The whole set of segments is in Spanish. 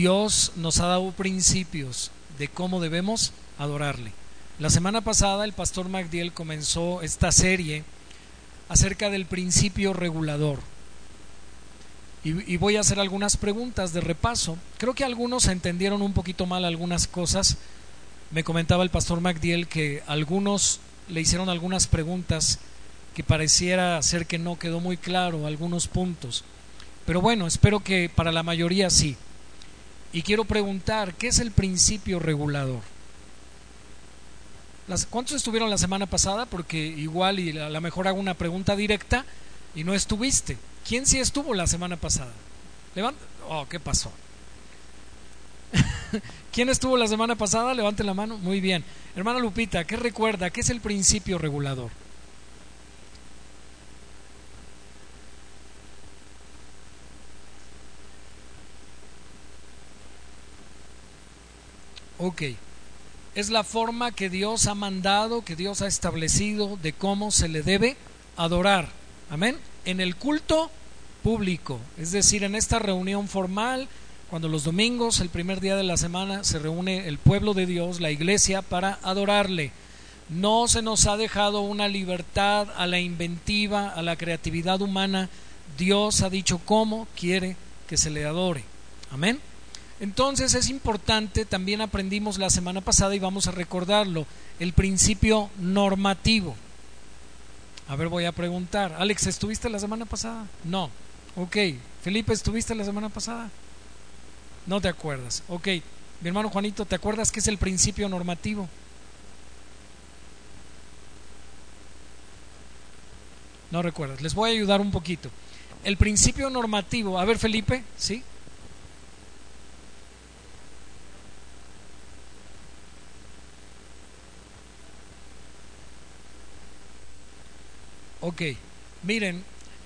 Dios nos ha dado principios de cómo debemos adorarle. La semana pasada el pastor Magdiel comenzó esta serie acerca del principio regulador. Y, voy a hacer algunas preguntas de repaso. Creo que algunos entendieron un poquito mal algunas cosas. Me comentaba el pastor Magdiel que algunos le hicieron algunas preguntas que pareciera ser que no quedó muy claro algunos puntos. Pero bueno, espero que para la mayoría sí. Y quiero preguntar, ¿qué es el principio regulador? ¿Cuántos estuvieron la semana pasada? Porque igual y a lo mejor hago una pregunta directa y no estuviste. ¿Quién sí estuvo la semana pasada? Levanta. Oh, ¿qué pasó? ¿Quién estuvo la semana pasada? Levante la mano. Muy bien. Hermana Lupita, ¿qué recuerda? ¿Qué es el principio regulador? Ok. Es la forma que Dios ha mandado, que Dios ha establecido de cómo se le debe adorar. Amén. En el culto público, es decir, en esta reunión formal, cuando los domingos, el primer día de la semana, se reúne el pueblo de Dios, la iglesia, para adorarle. No se nos ha dejado una libertad a la inventiva, a la creatividad humana. Dios ha dicho cómo quiere que se le adore. Amén. Entonces es importante, también aprendimos la semana pasada y vamos a recordarlo, el principio normativo. A ver, voy a preguntar. Alex, ¿estuviste la semana pasada? No. Ok. Felipe, ¿estuviste la semana pasada? No te acuerdas. Ok. Mi hermano Juanito, ¿te acuerdas qué es el principio normativo? No recuerdas. Les voy a ayudar un poquito. El principio normativo, a ver Felipe, ¿sí? Ok, miren,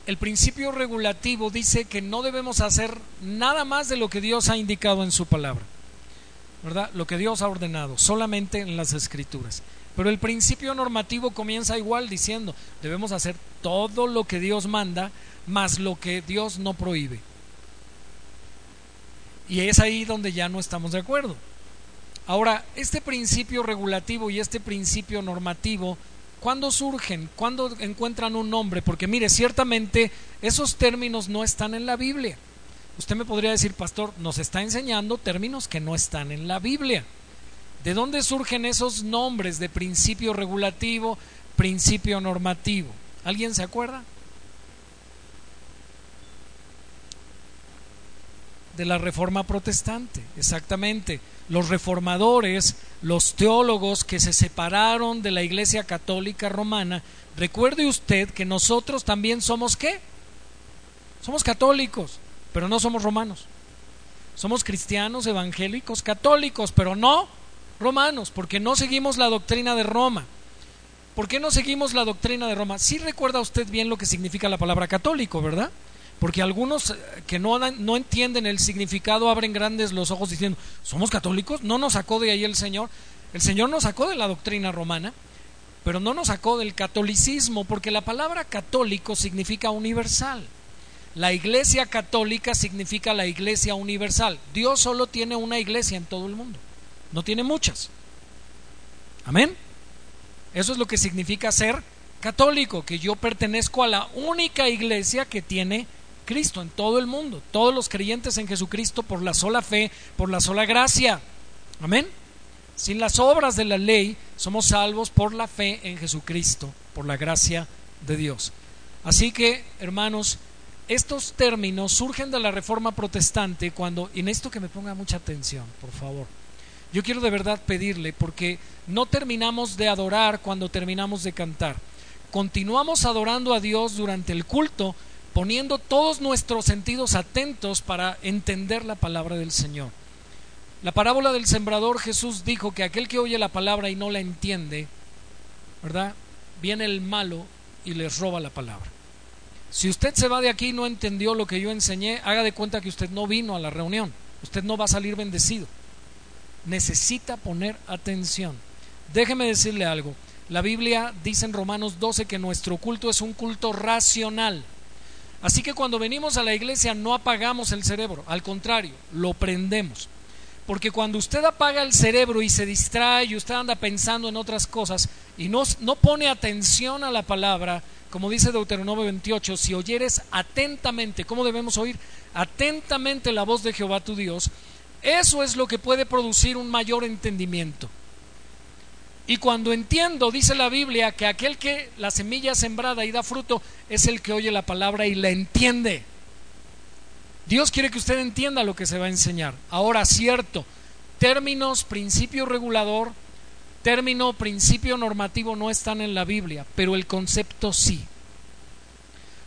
el principio regulativo dice que no debemos hacer nada más de lo que Dios ha indicado en su palabra, ¿verdad? Lo que Dios ha ordenado, solamente en las escrituras. Pero el principio normativo comienza igual diciendo, debemos hacer todo lo que Dios manda, más lo que Dios no prohíbe. Y es ahí donde ya no estamos de acuerdo. Ahora, este principio regulativo y este principio normativo ¿Cuándo surgen? ¿Cuándo encuentran un nombre? Porque mire, ciertamente esos términos no están en la Biblia. Usted me podría decir, pastor, nos está enseñando términos que no están en la Biblia. ¿De dónde surgen esos nombres de principio regulativo, principio normativo? ¿Alguien se acuerda? De la Reforma Protestante, exactamente los reformadores, los teólogos que se separaron de la Iglesia Católica Romana, recuerde usted que nosotros también somos qué? Somos católicos, pero no somos romanos. Somos cristianos, evangélicos, católicos, pero no romanos, porque no seguimos la doctrina de Roma. ¿Por qué no seguimos la doctrina de Roma? Sí recuerda usted bien lo que significa la palabra católico, ¿verdad? Porque algunos eh, que no, no entienden el significado abren grandes los ojos diciendo, ¿somos católicos? ¿No nos sacó de ahí el Señor? El Señor nos sacó de la doctrina romana, pero no nos sacó del catolicismo, porque la palabra católico significa universal. La iglesia católica significa la iglesia universal. Dios solo tiene una iglesia en todo el mundo, no tiene muchas. Amén. Eso es lo que significa ser católico, que yo pertenezco a la única iglesia que tiene Cristo en todo el mundo, todos los creyentes en Jesucristo por la sola fe, por la sola gracia. Amén. Sin las obras de la ley somos salvos por la fe en Jesucristo, por la gracia de Dios. Así que, hermanos, estos términos surgen de la reforma protestante cuando, y en esto que me ponga mucha atención, por favor. Yo quiero de verdad pedirle, porque no terminamos de adorar cuando terminamos de cantar. Continuamos adorando a Dios durante el culto, poniendo todos nuestros sentidos atentos para entender la palabra del Señor. La parábola del sembrador Jesús dijo que aquel que oye la palabra y no la entiende, ¿verdad? Viene el malo y les roba la palabra. Si usted se va de aquí y no entendió lo que yo enseñé, haga de cuenta que usted no vino a la reunión. Usted no va a salir bendecido. Necesita poner atención. Déjeme decirle algo. La Biblia dice en Romanos 12 que nuestro culto es un culto racional. Así que cuando venimos a la iglesia no apagamos el cerebro, al contrario, lo prendemos. Porque cuando usted apaga el cerebro y se distrae y usted anda pensando en otras cosas y no, no pone atención a la palabra, como dice Deuteronomio 28, si oyeres atentamente, ¿cómo debemos oír? Atentamente la voz de Jehová tu Dios, eso es lo que puede producir un mayor entendimiento. Y cuando entiendo, dice la Biblia, que aquel que la semilla sembrada y da fruto es el que oye la palabra y la entiende. Dios quiere que usted entienda lo que se va a enseñar. Ahora, cierto, términos, principio regulador, término, principio normativo no están en la Biblia, pero el concepto sí.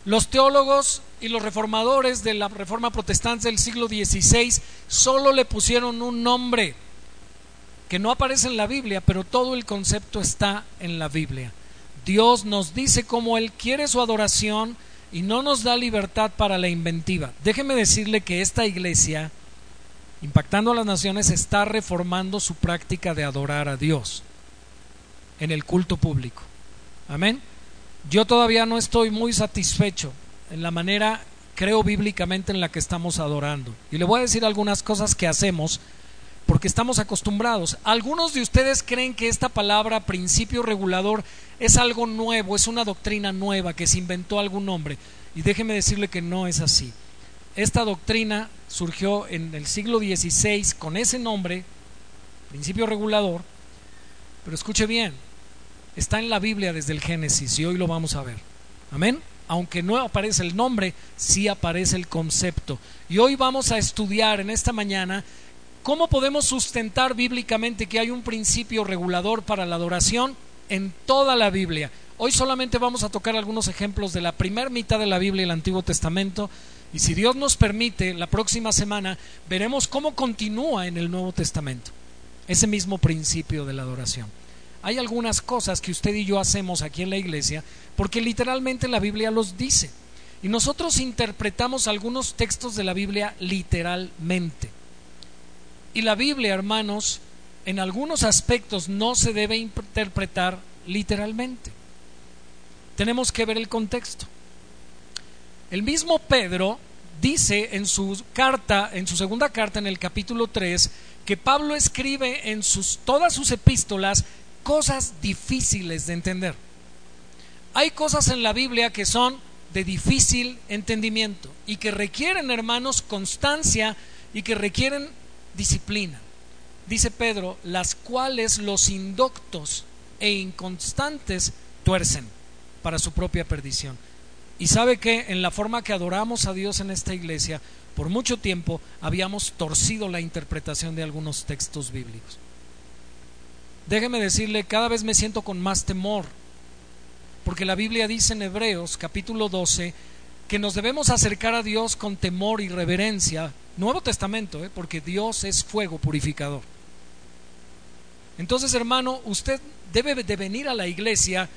Los teólogos y los reformadores de la Reforma Protestante del siglo XVI solo le pusieron un nombre que no aparece en la Biblia, pero todo el concepto está en la Biblia. Dios nos dice cómo Él quiere su adoración y no nos da libertad para la inventiva. Déjeme decirle que esta iglesia, impactando a las naciones, está reformando su práctica de adorar a Dios en el culto público. Amén. Yo todavía no estoy muy satisfecho en la manera, creo bíblicamente, en la que estamos adorando. Y le voy a decir algunas cosas que hacemos porque estamos acostumbrados. Algunos de ustedes creen que esta palabra principio regulador es algo nuevo, es una doctrina nueva que se inventó algún hombre. Y déjeme decirle que no es así. Esta doctrina surgió en el siglo XVI con ese nombre, principio regulador, pero escuche bien, está en la Biblia desde el Génesis y hoy lo vamos a ver. Amén. Aunque no aparece el nombre, sí aparece el concepto. Y hoy vamos a estudiar en esta mañana ¿Cómo podemos sustentar bíblicamente que hay un principio regulador para la adoración en toda la Biblia? Hoy solamente vamos a tocar algunos ejemplos de la primera mitad de la Biblia y el Antiguo Testamento. Y si Dios nos permite, la próxima semana veremos cómo continúa en el Nuevo Testamento ese mismo principio de la adoración. Hay algunas cosas que usted y yo hacemos aquí en la iglesia porque literalmente la Biblia los dice. Y nosotros interpretamos algunos textos de la Biblia literalmente. Y la Biblia, hermanos, en algunos aspectos no se debe interpretar literalmente. Tenemos que ver el contexto. El mismo Pedro dice en su carta, en su segunda carta en el capítulo 3, que Pablo escribe en sus todas sus epístolas cosas difíciles de entender. Hay cosas en la Biblia que son de difícil entendimiento y que requieren, hermanos, constancia y que requieren disciplina. Dice Pedro, las cuales los indoctos e inconstantes tuercen para su propia perdición. Y sabe que en la forma que adoramos a Dios en esta iglesia, por mucho tiempo habíamos torcido la interpretación de algunos textos bíblicos. Déjeme decirle, cada vez me siento con más temor, porque la Biblia dice en Hebreos capítulo 12 que nos debemos acercar a Dios con temor y reverencia, Nuevo Testamento, ¿eh? porque Dios es fuego purificador. Entonces, hermano, usted debe de venir a la iglesia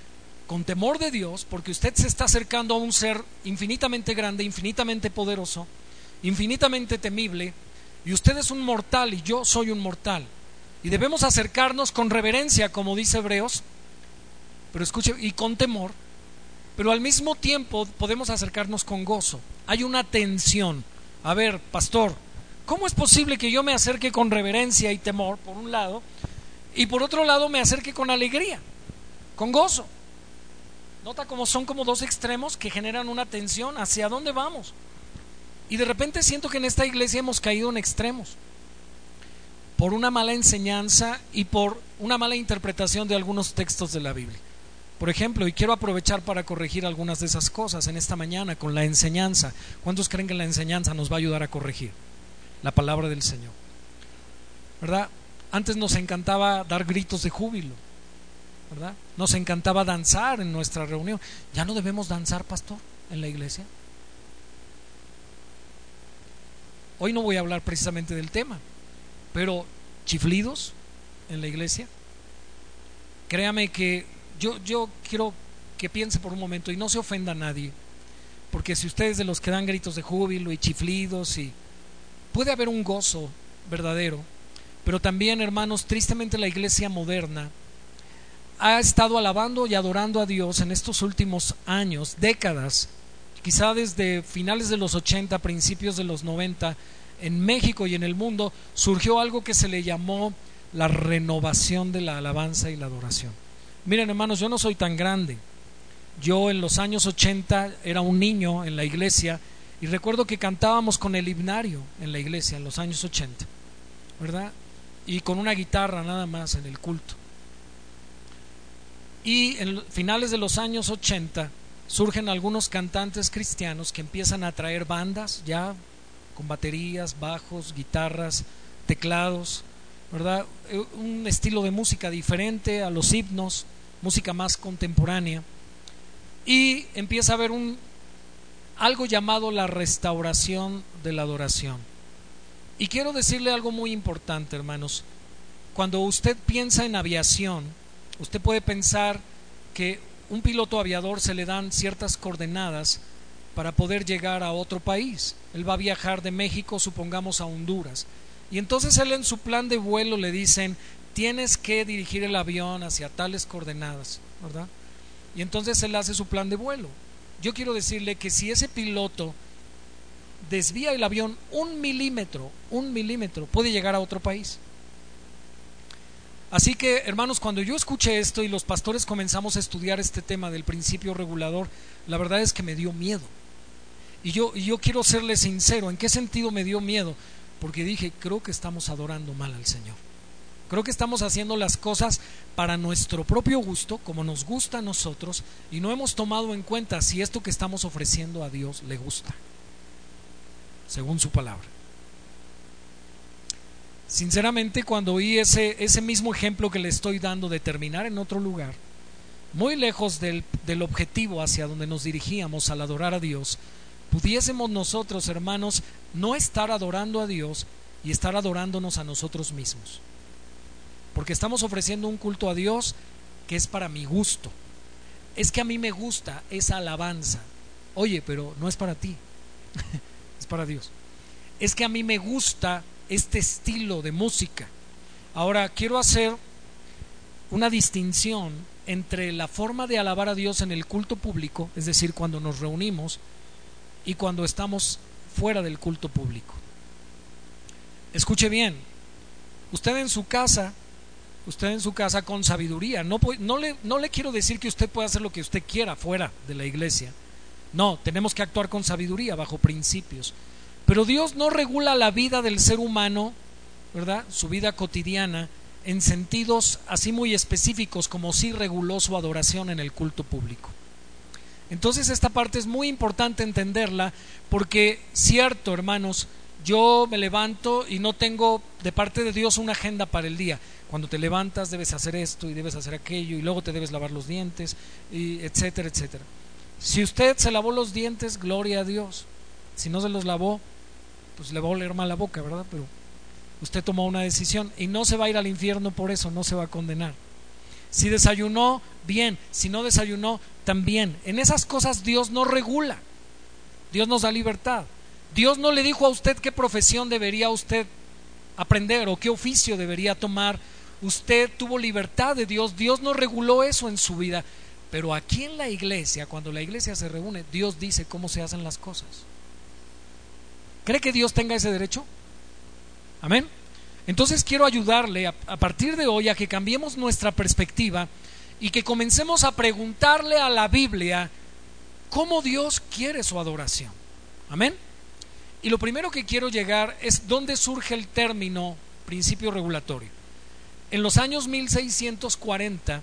con temor de Dios, porque usted se está acercando a un ser infinitamente grande, infinitamente poderoso, infinitamente temible, y usted es un mortal y yo soy un mortal. Y debemos acercarnos con reverencia, como dice Hebreos, pero escuche, y con temor, pero al mismo tiempo podemos acercarnos con gozo. Hay una tensión a ver, pastor, ¿cómo es posible que yo me acerque con reverencia y temor, por un lado, y por otro lado me acerque con alegría, con gozo? Nota cómo son como dos extremos que generan una tensión. ¿Hacia dónde vamos? Y de repente siento que en esta iglesia hemos caído en extremos por una mala enseñanza y por una mala interpretación de algunos textos de la Biblia. Por ejemplo, y quiero aprovechar para corregir algunas de esas cosas en esta mañana con la enseñanza. ¿Cuántos creen que la enseñanza nos va a ayudar a corregir? La palabra del Señor. ¿Verdad? Antes nos encantaba dar gritos de júbilo. ¿Verdad? Nos encantaba danzar en nuestra reunión. Ya no debemos danzar, pastor, en la iglesia. Hoy no voy a hablar precisamente del tema, pero chiflidos en la iglesia. Créame que yo, yo quiero que piense por un momento y no se ofenda a nadie, porque si ustedes de los que dan gritos de júbilo y chiflidos y puede haber un gozo verdadero, pero también, hermanos, tristemente la iglesia moderna ha estado alabando y adorando a Dios en estos últimos años, décadas, quizá desde finales de los 80, principios de los 90, en México y en el mundo surgió algo que se le llamó la renovación de la alabanza y la adoración. Miren hermanos, yo no soy tan grande. Yo en los años 80 era un niño en la iglesia y recuerdo que cantábamos con el himnario en la iglesia en los años 80, ¿verdad? Y con una guitarra nada más en el culto. Y en finales de los años 80 surgen algunos cantantes cristianos que empiezan a traer bandas ya con baterías, bajos, guitarras, teclados, ¿verdad? Eh, un estilo de música diferente a los himnos, música más contemporánea. Y empieza a haber un algo llamado la restauración de la adoración. Y quiero decirle algo muy importante, hermanos. Cuando usted piensa en aviación, usted puede pensar que un piloto aviador se le dan ciertas coordenadas para poder llegar a otro país. Él va a viajar de México, supongamos, a Honduras. Y entonces él en su plan de vuelo le dicen, tienes que dirigir el avión hacia tales coordenadas, ¿verdad? Y entonces él hace su plan de vuelo. Yo quiero decirle que si ese piloto desvía el avión un milímetro, un milímetro, puede llegar a otro país. Así que, hermanos, cuando yo escuché esto y los pastores comenzamos a estudiar este tema del principio regulador, la verdad es que me dio miedo. Y yo, y yo quiero serle sincero, ¿en qué sentido me dio miedo? Porque dije, creo que estamos adorando mal al Señor. Creo que estamos haciendo las cosas para nuestro propio gusto, como nos gusta a nosotros, y no hemos tomado en cuenta si esto que estamos ofreciendo a Dios le gusta, según su palabra. Sinceramente, cuando oí ese, ese mismo ejemplo que le estoy dando de terminar en otro lugar, muy lejos del, del objetivo hacia donde nos dirigíamos al adorar a Dios, pudiésemos nosotros, hermanos, no estar adorando a Dios y estar adorándonos a nosotros mismos. Porque estamos ofreciendo un culto a Dios que es para mi gusto. Es que a mí me gusta esa alabanza. Oye, pero no es para ti, es para Dios. Es que a mí me gusta este estilo de música. Ahora, quiero hacer una distinción entre la forma de alabar a Dios en el culto público, es decir, cuando nos reunimos, y cuando estamos fuera del culto público. Escuche bien, usted en su casa, usted en su casa con sabiduría, no, no, le, no le quiero decir que usted pueda hacer lo que usted quiera fuera de la iglesia. No, tenemos que actuar con sabiduría, bajo principios. Pero Dios no regula la vida del ser humano, ¿verdad? Su vida cotidiana en sentidos así muy específicos como si reguló su adoración en el culto público. Entonces esta parte es muy importante entenderla porque cierto, hermanos, yo me levanto y no tengo de parte de Dios una agenda para el día. Cuando te levantas debes hacer esto y debes hacer aquello y luego te debes lavar los dientes y etcétera, etcétera. Si usted se lavó los dientes, gloria a Dios. Si no se los lavó, pues le va a oler mal la boca, ¿verdad? Pero usted tomó una decisión y no se va a ir al infierno por eso, no se va a condenar. Si desayunó, bien. Si no desayunó, también. En esas cosas Dios no regula. Dios nos da libertad. Dios no le dijo a usted qué profesión debería usted aprender o qué oficio debería tomar. Usted tuvo libertad de Dios. Dios no reguló eso en su vida. Pero aquí en la iglesia, cuando la iglesia se reúne, Dios dice cómo se hacen las cosas. ¿Cree que Dios tenga ese derecho? Amén. Entonces quiero ayudarle a, partir de hoy a que cambiemos nuestra perspectiva y que comencemos a preguntarle a la Biblia cómo Dios quiere su adoración. Amén. Y lo primero que quiero llegar es dónde surge el término principio regulatorio. En los años 1640,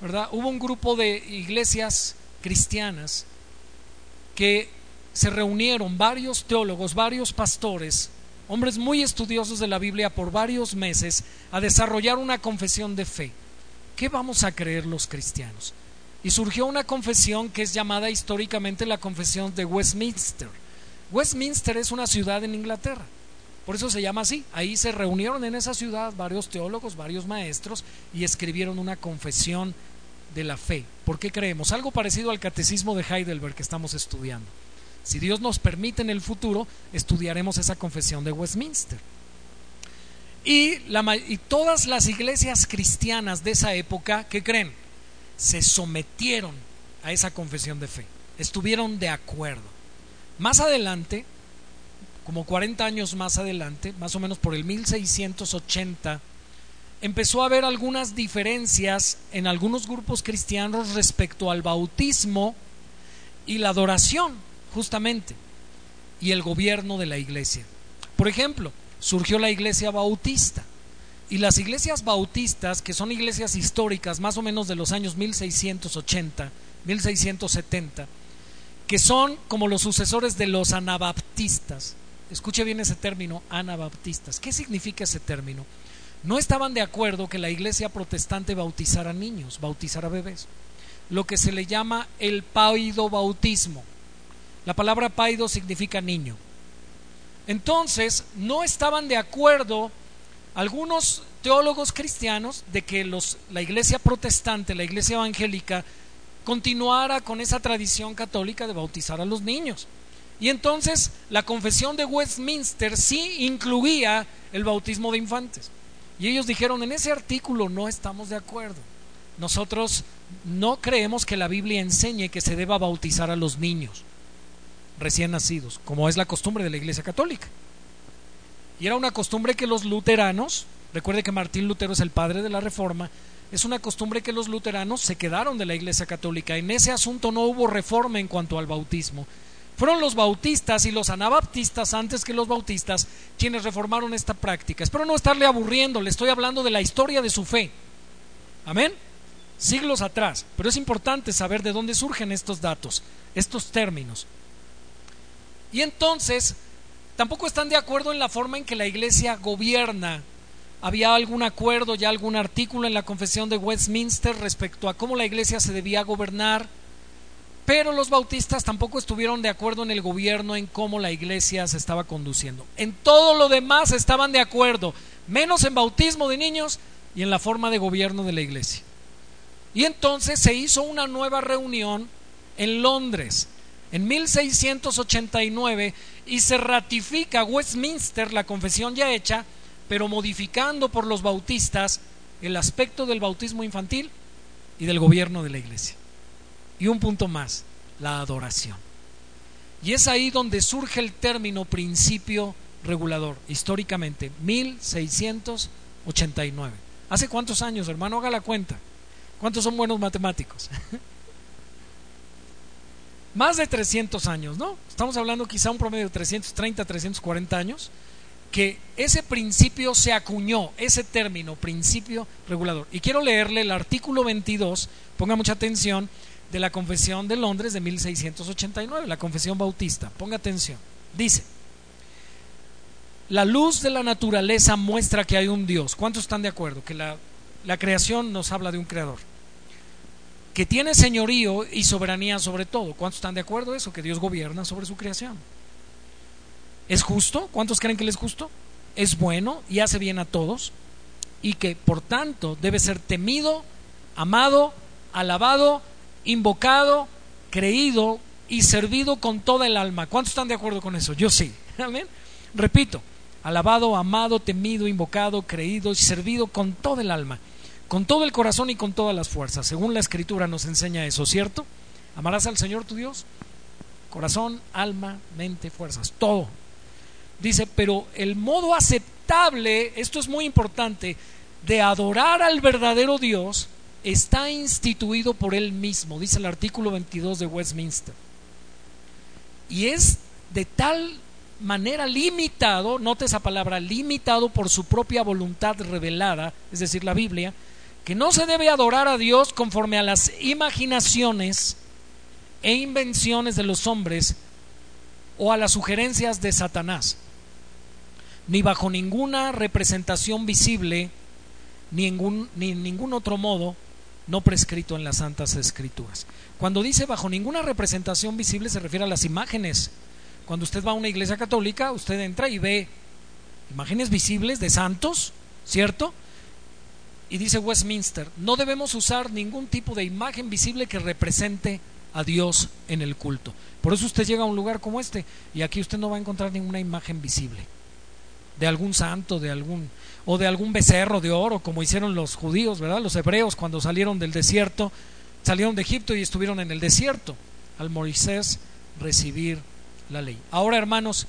¿verdad? Hubo un grupo de iglesias cristianas que se reunieron varios teólogos, varios pastores, hombres muy estudiosos de la Biblia por varios meses a desarrollar una confesión de fe. ¿Qué vamos a creer los cristianos? Y surgió una confesión que es llamada históricamente la confesión de Westminster. Westminster es una ciudad en Inglaterra, por eso se llama así. Ahí se reunieron en esa ciudad varios teólogos, varios maestros y escribieron una confesión de la fe. ¿Por qué creemos? Algo parecido al catecismo de Heidelberg que estamos estudiando. Si Dios nos permite en el futuro, estudiaremos esa confesión de Westminster. Y, todas las iglesias cristianas de esa época, ¿qué creen? Se sometieron a esa confesión de fe. estuvieron de acuerdo. Más adelante, como 40 años más adelante, más o menos por el 1680, empezó a haber algunas diferencias en algunos grupos cristianos respecto al bautismo y la adoración, justamente, y el gobierno de la iglesia. Por ejemplo, surgió la iglesia bautista. Y las iglesias bautistas, que son iglesias históricas más o menos de los años 1680, 1670, que son como los sucesores de los anabaptistas. Escuche bien ese término, anabaptistas. ¿Qué significa ese término? No estaban de acuerdo que la iglesia protestante bautizara niños, bautizara bebés. Lo que se le llama el paido bautismo. La palabra paido significa niño. Entonces, no estaban de acuerdo algunos teólogos cristianos de que los, la iglesia protestante, la iglesia evangélica, continuara con esa tradición católica de bautizar a los niños. Y entonces la confesión de Westminster sí incluía el bautismo de infantes. Y ellos dijeron, en ese artículo no estamos de acuerdo. Nosotros no creemos que la Biblia enseñe que se deba bautizar a los niños recién nacidos, como es la costumbre de la Iglesia Católica. Y era una costumbre que los luteranos, recuerde que Martín Lutero es el padre de la Reforma, es una costumbre que los luteranos se quedaron de la Iglesia Católica. En ese asunto no hubo reforma en cuanto al bautismo. Fueron los bautistas y los anabaptistas antes que los bautistas quienes reformaron esta práctica. Espero no estarle aburriendo, le estoy hablando de la historia de su fe. Amén. Siglos atrás. Pero es importante saber de dónde surgen estos datos, estos términos. Y entonces, tampoco están de acuerdo en la forma en que la iglesia gobierna. Había algún acuerdo, ya algún artículo en la confesión de Westminster respecto a cómo la iglesia se debía gobernar, pero los bautistas tampoco estuvieron de acuerdo en el gobierno, en cómo la iglesia se estaba conduciendo. En todo lo demás estaban de acuerdo, menos en bautismo de niños y en la forma de gobierno de la iglesia. Y entonces se hizo una nueva reunión en Londres en 1689 y se ratifica Westminster la confesión ya hecha, pero modificando por los bautistas el aspecto del bautismo infantil y del gobierno de la iglesia. Y un punto más, la adoración. Y es ahí donde surge el término principio regulador, históricamente, 1689. ¿Hace cuántos años, hermano? Haga la cuenta. ¿Cuántos son buenos matemáticos? más de 300 años, ¿no? Estamos hablando quizá un promedio de 330, 340 años, que ese principio se acuñó, ese término, principio regulador. Y quiero leerle el artículo 22, ponga mucha atención, de la Confesión de Londres de 1689, la Confesión Bautista. Ponga atención. Dice, la luz de la naturaleza muestra que hay un Dios. ¿Cuántos están de acuerdo? Que la, la creación nos habla de un creador que tiene señorío y soberanía sobre todo. ¿Cuántos están de acuerdo eso? Que Dios gobierna sobre su creación. ¿Es justo? ¿Cuántos creen que Él es justo? Es bueno y hace bien a todos y que por tanto debe ser temido, amado, alabado, invocado, creído y servido con toda el alma. ¿Cuántos están de acuerdo con eso? Yo sí. Amén. Repito, alabado, amado, temido, invocado, creído y servido con toda el alma con todo el corazón y con todas las fuerzas. Según la escritura nos enseña eso, ¿cierto? Amarás al Señor tu Dios, corazón, alma, mente, fuerzas, todo. Dice, pero el modo aceptable, esto es muy importante, de adorar al verdadero Dios está instituido por él mismo, dice el artículo 22 de Westminster. Y es de tal manera limitado, note esa palabra, limitado por su propia voluntad revelada, es decir, la Biblia, que no se debe adorar a Dios conforme a las imaginaciones e invenciones de los hombres o a las sugerencias de Satanás, ni bajo ninguna representación visible, ni, en ningún otro modo no prescrito en las Santas Escrituras. Cuando dice bajo ninguna representación visible se refiere a las imágenes. Cuando usted va a una iglesia católica, usted entra y ve imágenes visibles de santos, ¿cierto? Y dice Westminster, no debemos usar ningún tipo de imagen visible que represente a Dios en el culto. Por eso usted llega a un lugar como este y aquí usted no va a encontrar ninguna imagen visible de algún santo, de algún o de algún becerro de oro, como hicieron los judíos, ¿verdad? Los hebreos cuando salieron del desierto, salieron de Egipto y estuvieron en el desierto. al Moisés recibir la ley. Ahora, hermanos,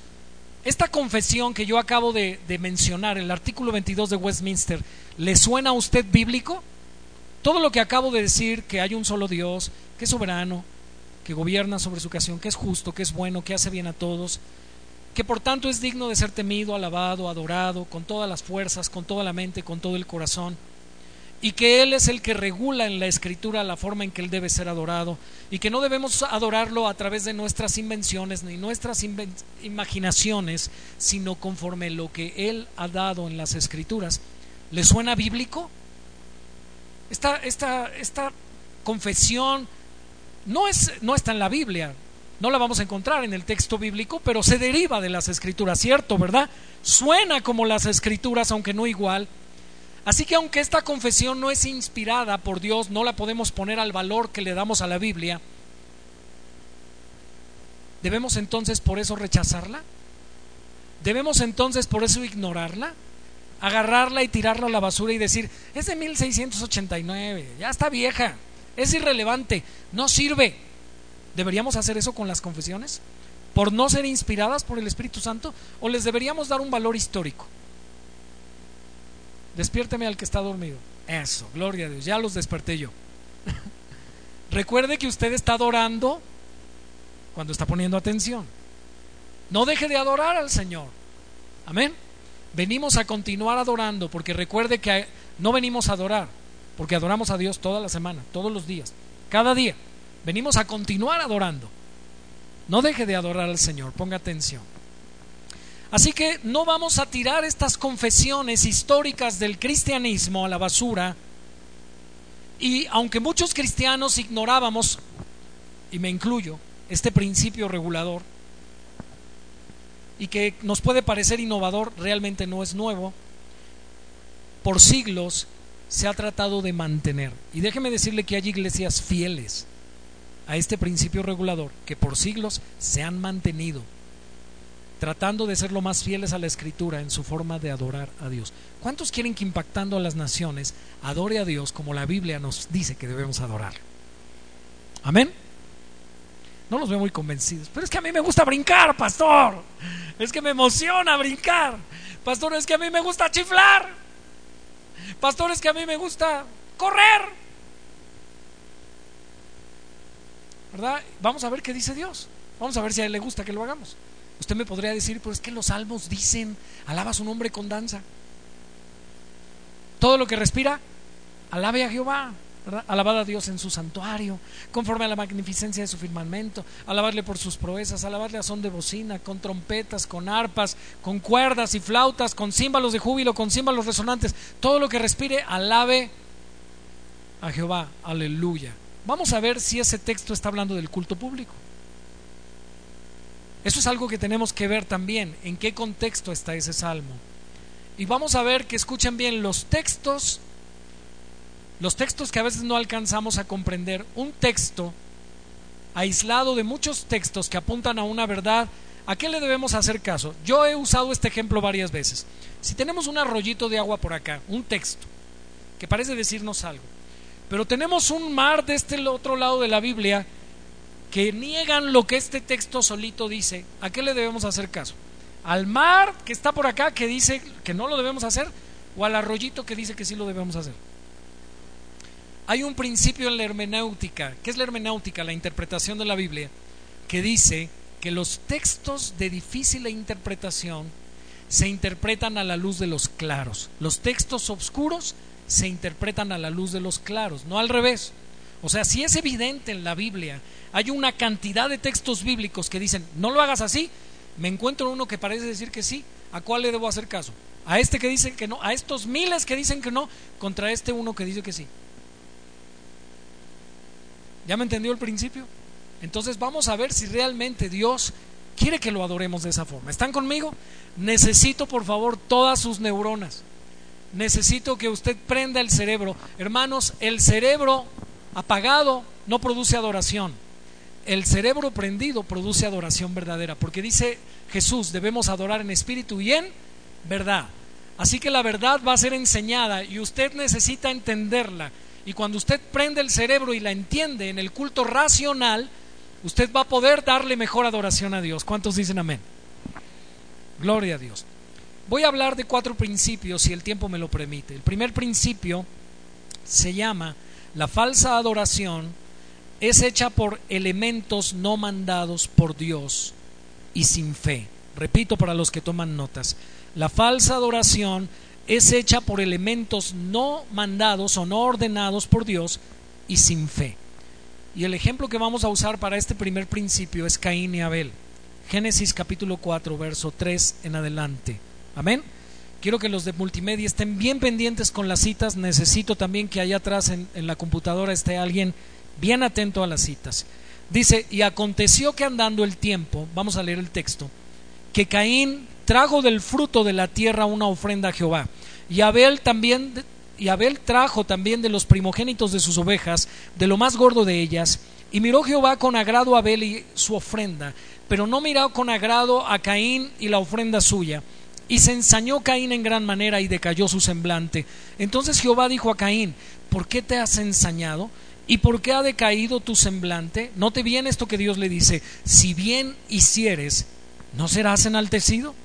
esta confesión que yo acabo de, mencionar, el artículo 22 de Westminster, ¿le suena a usted bíblico? Todo lo que acabo de decir, que hay un solo Dios, que es soberano, que gobierna sobre su ocasión, que es justo, que es bueno, que hace bien a todos, que por tanto es digno de ser temido, alabado, adorado, con todas las fuerzas, con toda la mente, con todo el corazón, y que Él es el que regula en la escritura la forma en que Él debe ser adorado, y que no debemos adorarlo a través de nuestras invenciones ni nuestras imaginaciones, sino conforme lo que Él ha dado en las escrituras. ¿Le suena bíblico? Esta, esta, esta confesión no, es, no está en la Biblia, no la vamos a encontrar en el texto bíblico, pero se deriva de las escrituras, ¿cierto? ¿Verdad? Suena como las escrituras, aunque no igual. Así que aunque esta confesión no es inspirada por Dios, no la podemos poner al valor que le damos a la Biblia, ¿debemos entonces por eso rechazarla? ¿Debemos entonces por eso ignorarla? Agarrarla y tirarla a la basura y decir, es de 1689, ya está vieja, es irrelevante, no sirve. ¿Deberíamos hacer eso con las confesiones? ¿Por no ser inspiradas por el Espíritu Santo? ¿O les deberíamos dar un valor histórico? Despiérteme al que está dormido. Eso, gloria a Dios, ya los desperté yo. Recuerde que usted está adorando cuando está poniendo atención. No deje de adorar al Señor. Amén. Venimos a continuar adorando porque recuerde que no venimos a adorar, porque adoramos a Dios toda la semana, todos los días, cada día. Venimos a continuar adorando. No deje de adorar al Señor, ponga atención. Así que no vamos a tirar estas confesiones históricas del cristianismo a la basura. Y aunque muchos cristianos ignorábamos, y me incluyo, este principio regulador, y que nos puede parecer innovador, realmente no es nuevo, por siglos se ha tratado de mantener. Y déjeme decirle que hay iglesias fieles a este principio regulador que por siglos se han mantenido tratando de ser lo más fieles a la escritura en su forma de adorar a Dios. ¿Cuántos quieren que impactando a las naciones adore a Dios como la Biblia nos dice que debemos adorar? Amén. No los veo muy convencidos, pero es que a mí me gusta brincar, pastor. Es que me emociona brincar. Pastor, es que a mí me gusta chiflar. Pastor, es que a mí me gusta correr. ¿verdad? Vamos a ver qué dice Dios. Vamos a ver si a él le gusta que lo hagamos. Usted me podría decir, pues es que los salmos dicen, alaba su nombre con danza. Todo lo que respira, alabe a Jehová. ¿verdad? Alabad a Dios en su santuario, conforme a la magnificencia de su firmamento, alabarle por sus proezas, alabarle a son de bocina, con trompetas, con arpas, con cuerdas y flautas, con címbalos de júbilo, con címbalos resonantes. Todo lo que respire, alabe a Jehová. Aleluya. Vamos a ver si ese texto está hablando del culto público. Eso es algo que tenemos que ver también, en qué contexto está ese salmo. Y vamos a ver que escuchen bien los textos, los textos que a veces no alcanzamos a comprender. Un texto aislado de muchos textos que apuntan a una verdad, ¿a qué le debemos hacer caso? Yo he usado este ejemplo varias veces. Si tenemos un arroyito de agua por acá, un texto, que parece decirnos algo, pero tenemos un mar de este otro lado de la Biblia que niegan lo que este texto solito dice. ¿A qué le debemos hacer caso? ¿Al mar que está por acá que dice que no lo debemos hacer? ¿O al arroyito que dice que sí lo debemos hacer? Hay un principio en la hermenéutica. ¿Qué es la hermenéutica? La interpretación de la Biblia. Que dice que los textos de difícil interpretación se interpretan a la luz de los claros. Los textos oscuros se interpretan a la luz de los claros, no al revés. O sea, si es evidente en la Biblia, hay una cantidad de textos bíblicos que dicen, no lo hagas así, me encuentro uno que parece decir que sí, ¿a cuál le debo hacer caso? A este que dice que no, a estos miles que dicen que no, contra este uno que dice que sí. ¿Ya me entendió el principio? Entonces vamos a ver si realmente Dios quiere que lo adoremos de esa forma. ¿Están conmigo? Necesito por favor todas sus neuronas necesito que usted prenda el cerebro. Hermanos, el cerebro apagado no produce adoración. El cerebro prendido produce adoración verdadera, porque dice Jesús, debemos adorar en espíritu y en verdad. Así que la verdad va a ser enseñada y usted necesita entenderla. Y cuando usted prende el cerebro y la entiende en el culto racional, usted va a poder darle mejor adoración a Dios. ¿Cuántos dicen amén? Gloria a Dios. Voy a hablar de cuatro principios si el tiempo me lo permite. El primer principio se llama la falsa adoración es hecha por elementos no mandados por Dios y sin fe. Repito para los que toman notas. La falsa adoración es hecha por elementos no mandados o no ordenados por Dios y sin fe. Y el ejemplo que vamos a usar para este primer principio es Caín y Abel. Génesis capítulo 4, verso 3 en adelante. Amén. Quiero que los de multimedia estén bien pendientes con las citas. Necesito también que allá atrás en, la computadora esté alguien bien atento a las citas. Dice, y aconteció que andando el tiempo, vamos a leer el texto, que Caín trajo del fruto de la tierra una ofrenda a Jehová. Y Abel también y Abel trajo también de los primogénitos de sus ovejas, de lo más gordo de ellas, y miró Jehová con agrado a Abel y su ofrenda, pero no miró con agrado a Caín y la ofrenda suya. Y se ensañó Caín en gran manera y decayó su semblante. Entonces Jehová dijo a Caín, ¿por qué te has ensañado? ¿Y por qué ha decaído tu semblante? Note bien esto que Dios le dice, si bien hicieres, ¿no serás enaltecido?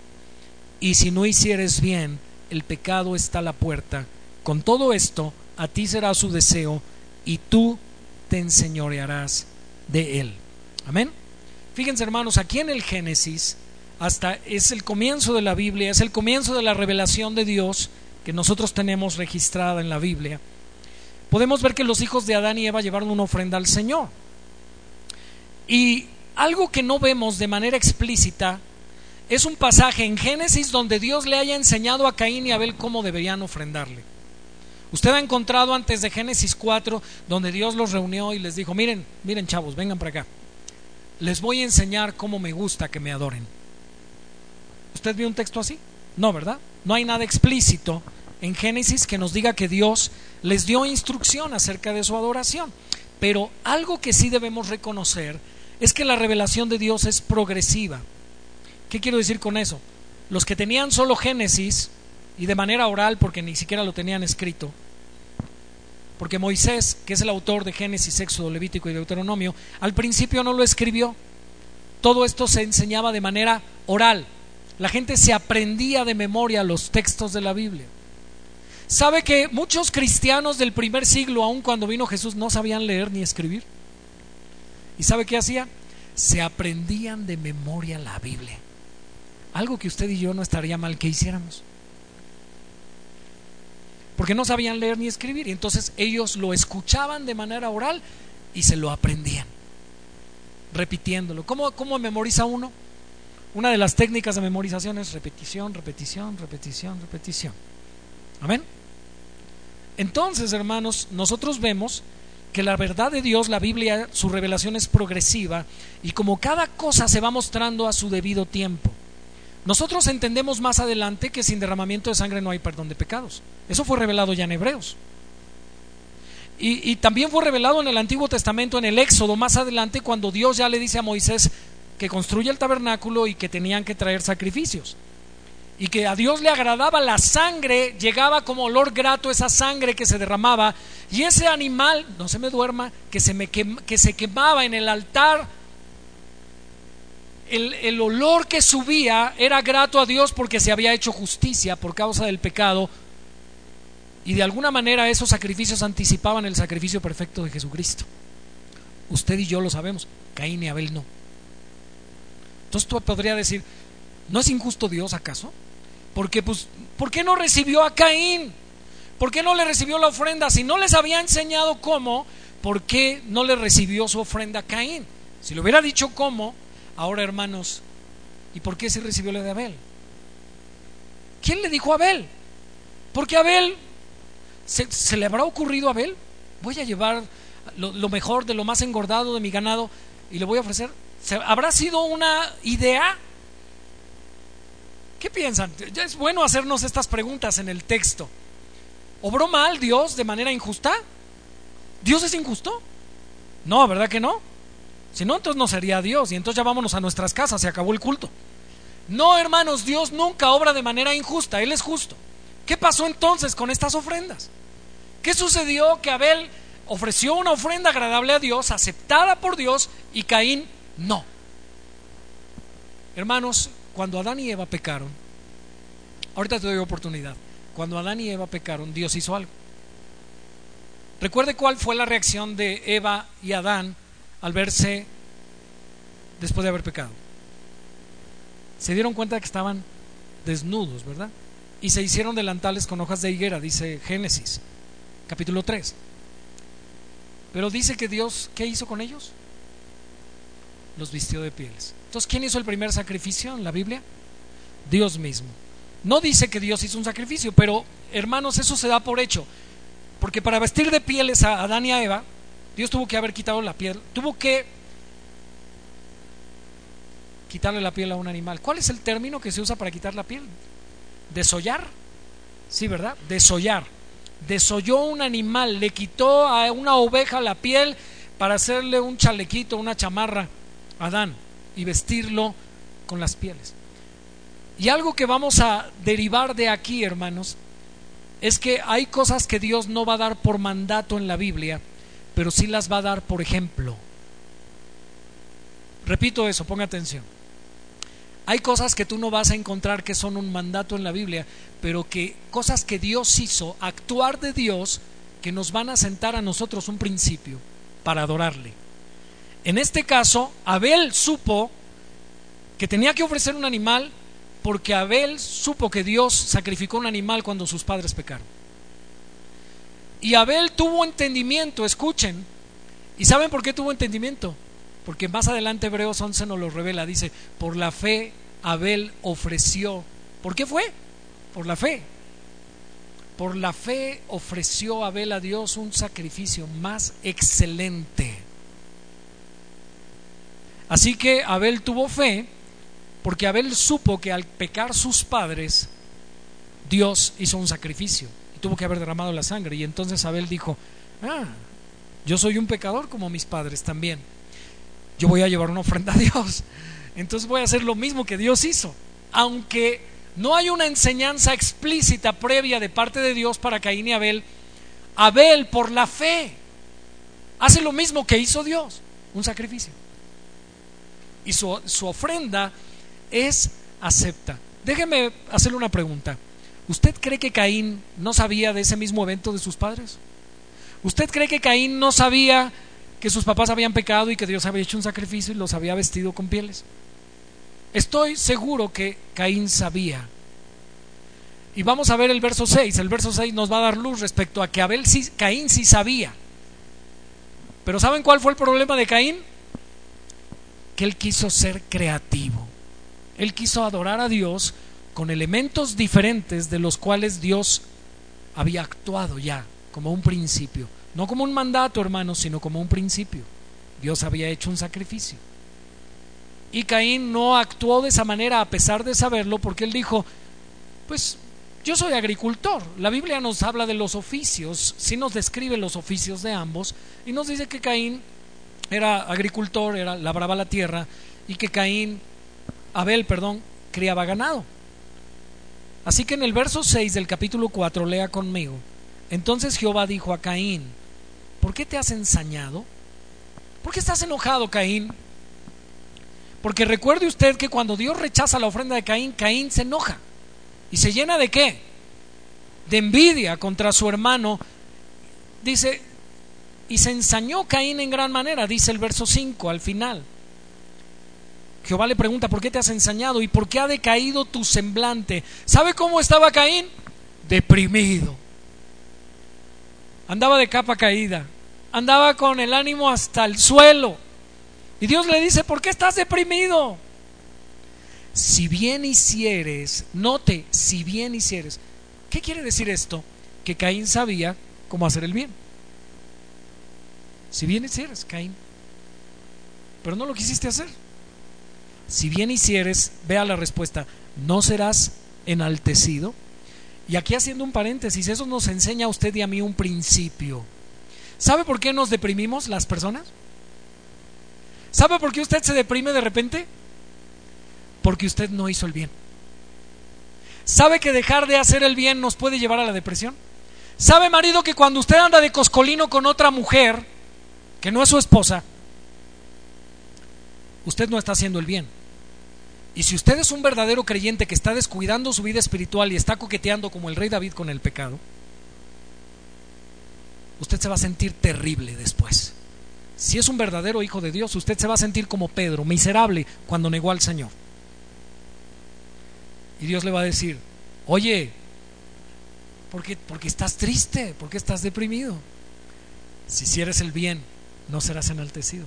Y si no hicieres bien, el pecado está a la puerta. Con todo esto, a ti será su deseo y tú te enseñorearás de él. Amén. Fíjense hermanos, aquí en el Génesis, hasta es el comienzo de la Biblia, es el comienzo de la revelación de Dios que nosotros tenemos registrada en la Biblia. Podemos ver que los hijos de Adán y Eva llevaron una ofrenda al Señor. Y algo que no vemos de manera explícita es un pasaje en Génesis donde Dios le haya enseñado a Caín y Abel cómo deberían ofrendarle. Usted ha encontrado antes de Génesis 4 donde Dios los reunió y les dijo, miren, miren chavos, vengan para acá. Les voy a enseñar cómo me gusta que me adoren. ¿Usted vio un texto así? No, ¿verdad? No hay nada explícito en Génesis que nos diga que Dios les dio instrucción acerca de su adoración. Pero algo que sí debemos reconocer es que la revelación de Dios es progresiva. ¿Qué quiero decir con eso? Los que tenían solo Génesis y de manera oral, porque ni siquiera lo tenían escrito, porque Moisés, que es el autor de Génesis, Éxodo, Levítico y Deuteronomio, al principio no lo escribió. Todo esto se enseñaba de manera oral. La gente se aprendía de memoria los textos de la Biblia. ¿Sabe que muchos cristianos del primer siglo, aun cuando vino Jesús, no sabían leer ni escribir? ¿Y sabe qué hacían? Se aprendían de memoria la Biblia. Algo que usted y yo no estaría mal que hiciéramos. Porque no sabían leer ni escribir. Y entonces ellos lo escuchaban de manera oral y se lo aprendían. Repitiéndolo. ¿Cómo, cómo memoriza uno? Una de las técnicas de memorización es repetición, repetición, repetición, repetición. Amén. Entonces, hermanos, nosotros vemos que la verdad de Dios, la Biblia, su revelación es progresiva y como cada cosa se va mostrando a su debido tiempo. Nosotros entendemos más adelante que sin derramamiento de sangre no hay perdón de pecados. Eso fue revelado ya en Hebreos. Y, y, también fue revelado en el Antiguo Testamento, en el Éxodo, más adelante, cuando Dios ya le dice a Moisés que construya el tabernáculo y que tenían que traer sacrificios y que a Dios le agradaba la sangre, llegaba como olor grato esa sangre que se derramaba y ese animal, no se me duerma, que se, que se quemaba en el altar, el, el olor que subía era grato a Dios porque se había hecho justicia por causa del pecado y de alguna manera esos sacrificios anticipaban el sacrificio perfecto de Jesucristo. Usted y yo lo sabemos, Caín y Abel no. Entonces tú podrías decir, ¿no es injusto Dios acaso? Porque, pues, ¿por qué no recibió a Caín? ¿Por qué no le recibió la ofrenda? Si no les había enseñado cómo, ¿por qué no le recibió su ofrenda a Caín? Si le hubiera dicho cómo, ahora hermanos, ¿y por qué se recibió la de Abel? ¿Quién le dijo a Abel? Porque Abel, ¿se, ¿se, le habrá ocurrido a Abel? Voy a llevar lo, lo, mejor de lo más engordado de mi ganado y le voy a ofrecer. ¿Habrá sido una idea? ¿Qué piensan? Ya es bueno hacernos estas preguntas en el texto. ¿Obró mal Dios de manera injusta? ¿Dios es injusto? No, ¿verdad que no? Si no, entonces no sería Dios y entonces ya vámonos a nuestras casas, se acabó el culto. No, hermanos, Dios nunca obra de manera injusta, Él es justo. ¿Qué pasó entonces con estas ofrendas? ¿Qué sucedió que Abel ofreció una ofrenda agradable a Dios, aceptada por Dios, y Caín no. Hermanos, cuando Adán y Eva pecaron, ahorita te doy oportunidad, cuando Adán y Eva pecaron, Dios hizo algo. Recuerde cuál fue la reacción de Eva y Adán al verse después de haber pecado. Se dieron cuenta de que estaban desnudos, ¿verdad? Y se hicieron delantales con hojas de higuera, dice Génesis, capítulo 3. Pero dice que Dios, ¿qué hizo con ellos? Los vistió de pieles. Entonces, ¿quién hizo el primer sacrificio en la Biblia? Dios mismo. No dice que Dios hizo un sacrificio, pero hermanos, eso se da por hecho. Porque para vestir de pieles a Adán y a Eva, Dios tuvo que haber quitado la piel, tuvo que quitarle la piel a un animal. ¿Cuál es el término que se usa para quitar la piel? ¿Desollar? Sí, ¿verdad? Desollar. Desolló un animal, le quitó a una oveja la piel para hacerle un chalequito, una chamarra Adán y vestirlo con las pieles. Y algo que vamos a derivar de aquí, hermanos, es que hay cosas que Dios no va a dar por mandato en la Biblia, pero sí las va a dar por ejemplo. Repito eso, ponga atención. Hay cosas que tú no vas a encontrar que son un mandato en la Biblia, pero que cosas que Dios hizo, actuar de Dios, que nos van a sentar a nosotros un principio para adorarle. En este caso, Abel supo que tenía que ofrecer un animal porque Abel supo que Dios sacrificó un animal cuando sus padres pecaron. Y Abel tuvo entendimiento, escuchen. ¿Y saben por qué tuvo entendimiento? Porque más adelante Hebreos 11 nos lo revela, dice, por la fe Abel ofreció. ¿Por qué fue? Por la fe. Por la fe ofreció Abel a Dios un sacrificio más excelente. Así que Abel tuvo fe porque Abel supo que al pecar sus padres, Dios hizo un sacrificio y tuvo que haber derramado la sangre. Y entonces Abel dijo, ah, yo soy un pecador como mis padres también. Yo voy a llevar una ofrenda a Dios. Entonces voy a hacer lo mismo que Dios hizo. Aunque no hay una enseñanza explícita previa de parte de Dios para Caín y Abel, Abel por la fe hace lo mismo que hizo Dios, un sacrificio. Y su, su ofrenda es acepta. Déjeme hacerle una pregunta. ¿Usted cree que Caín no sabía de ese mismo evento de sus padres? ¿Usted cree que Caín no sabía que sus papás habían pecado y que Dios había hecho un sacrificio y los había vestido con pieles? Estoy seguro que Caín sabía. Y vamos a ver el verso 6. El verso 6 nos va a dar luz respecto a que Abel sí, Caín sí sabía. Pero ¿saben cuál fue el problema de Caín? Que él quiso ser creativo. Él quiso adorar a Dios con elementos diferentes de los cuales Dios había actuado ya como un principio. No como un mandato, hermanos, sino como un principio. Dios había hecho un sacrificio. Y Caín no actuó de esa manera a pesar de saberlo porque él dijo, pues yo soy agricultor. La Biblia nos habla de los oficios, sí nos describe los oficios de ambos y nos dice que Caín era agricultor, era labraba la tierra y que Caín Abel, perdón, criaba ganado. Así que en el verso 6 del capítulo 4, lea conmigo. Entonces Jehová dijo a Caín, ¿por qué te has ensañado? ¿Por qué estás enojado, Caín? Porque recuerde usted que cuando Dios rechaza la ofrenda de Caín, Caín se enoja. ¿Y se llena de qué? De envidia contra su hermano. Dice, y se ensañó Caín en gran manera, dice el verso 5 al final. Jehová le pregunta, ¿por qué te has ensañado y por qué ha decaído tu semblante? ¿Sabe cómo estaba Caín? Deprimido. Andaba de capa caída. Andaba con el ánimo hasta el suelo. Y Dios le dice, ¿por qué estás deprimido? Si bien hicieres, note, si bien hicieres. ¿Qué quiere decir esto? Que Caín sabía cómo hacer el bien. Si bien hicieres, Caín. Pero no lo quisiste hacer si bien hicieres, vea la respuesta, no serás enaltecido. Y aquí haciendo un paréntesis, eso nos enseña a usted y a mí un principio. ¿Sabe por qué nos deprimimos las personas? ¿Sabe por qué usted se deprime de repente? Porque usted no hizo el bien. ¿Sabe que dejar de hacer el bien nos puede llevar a la depresión? ¿Sabe, marido, que cuando usted anda de coscolino con otra mujer, que no es su esposa, usted no está haciendo el bien? Y si usted es un verdadero creyente que está descuidando su vida espiritual y está coqueteando como el rey David con el pecado, usted se va a sentir terrible después. Si es un verdadero hijo de Dios, usted se va a sentir como Pedro, miserable, cuando negó al Señor. Y Dios le va a decir, oye, ¿por qué, porque estás triste? ¿Por qué estás deprimido? Si hicieres el bien, no serás enaltecido.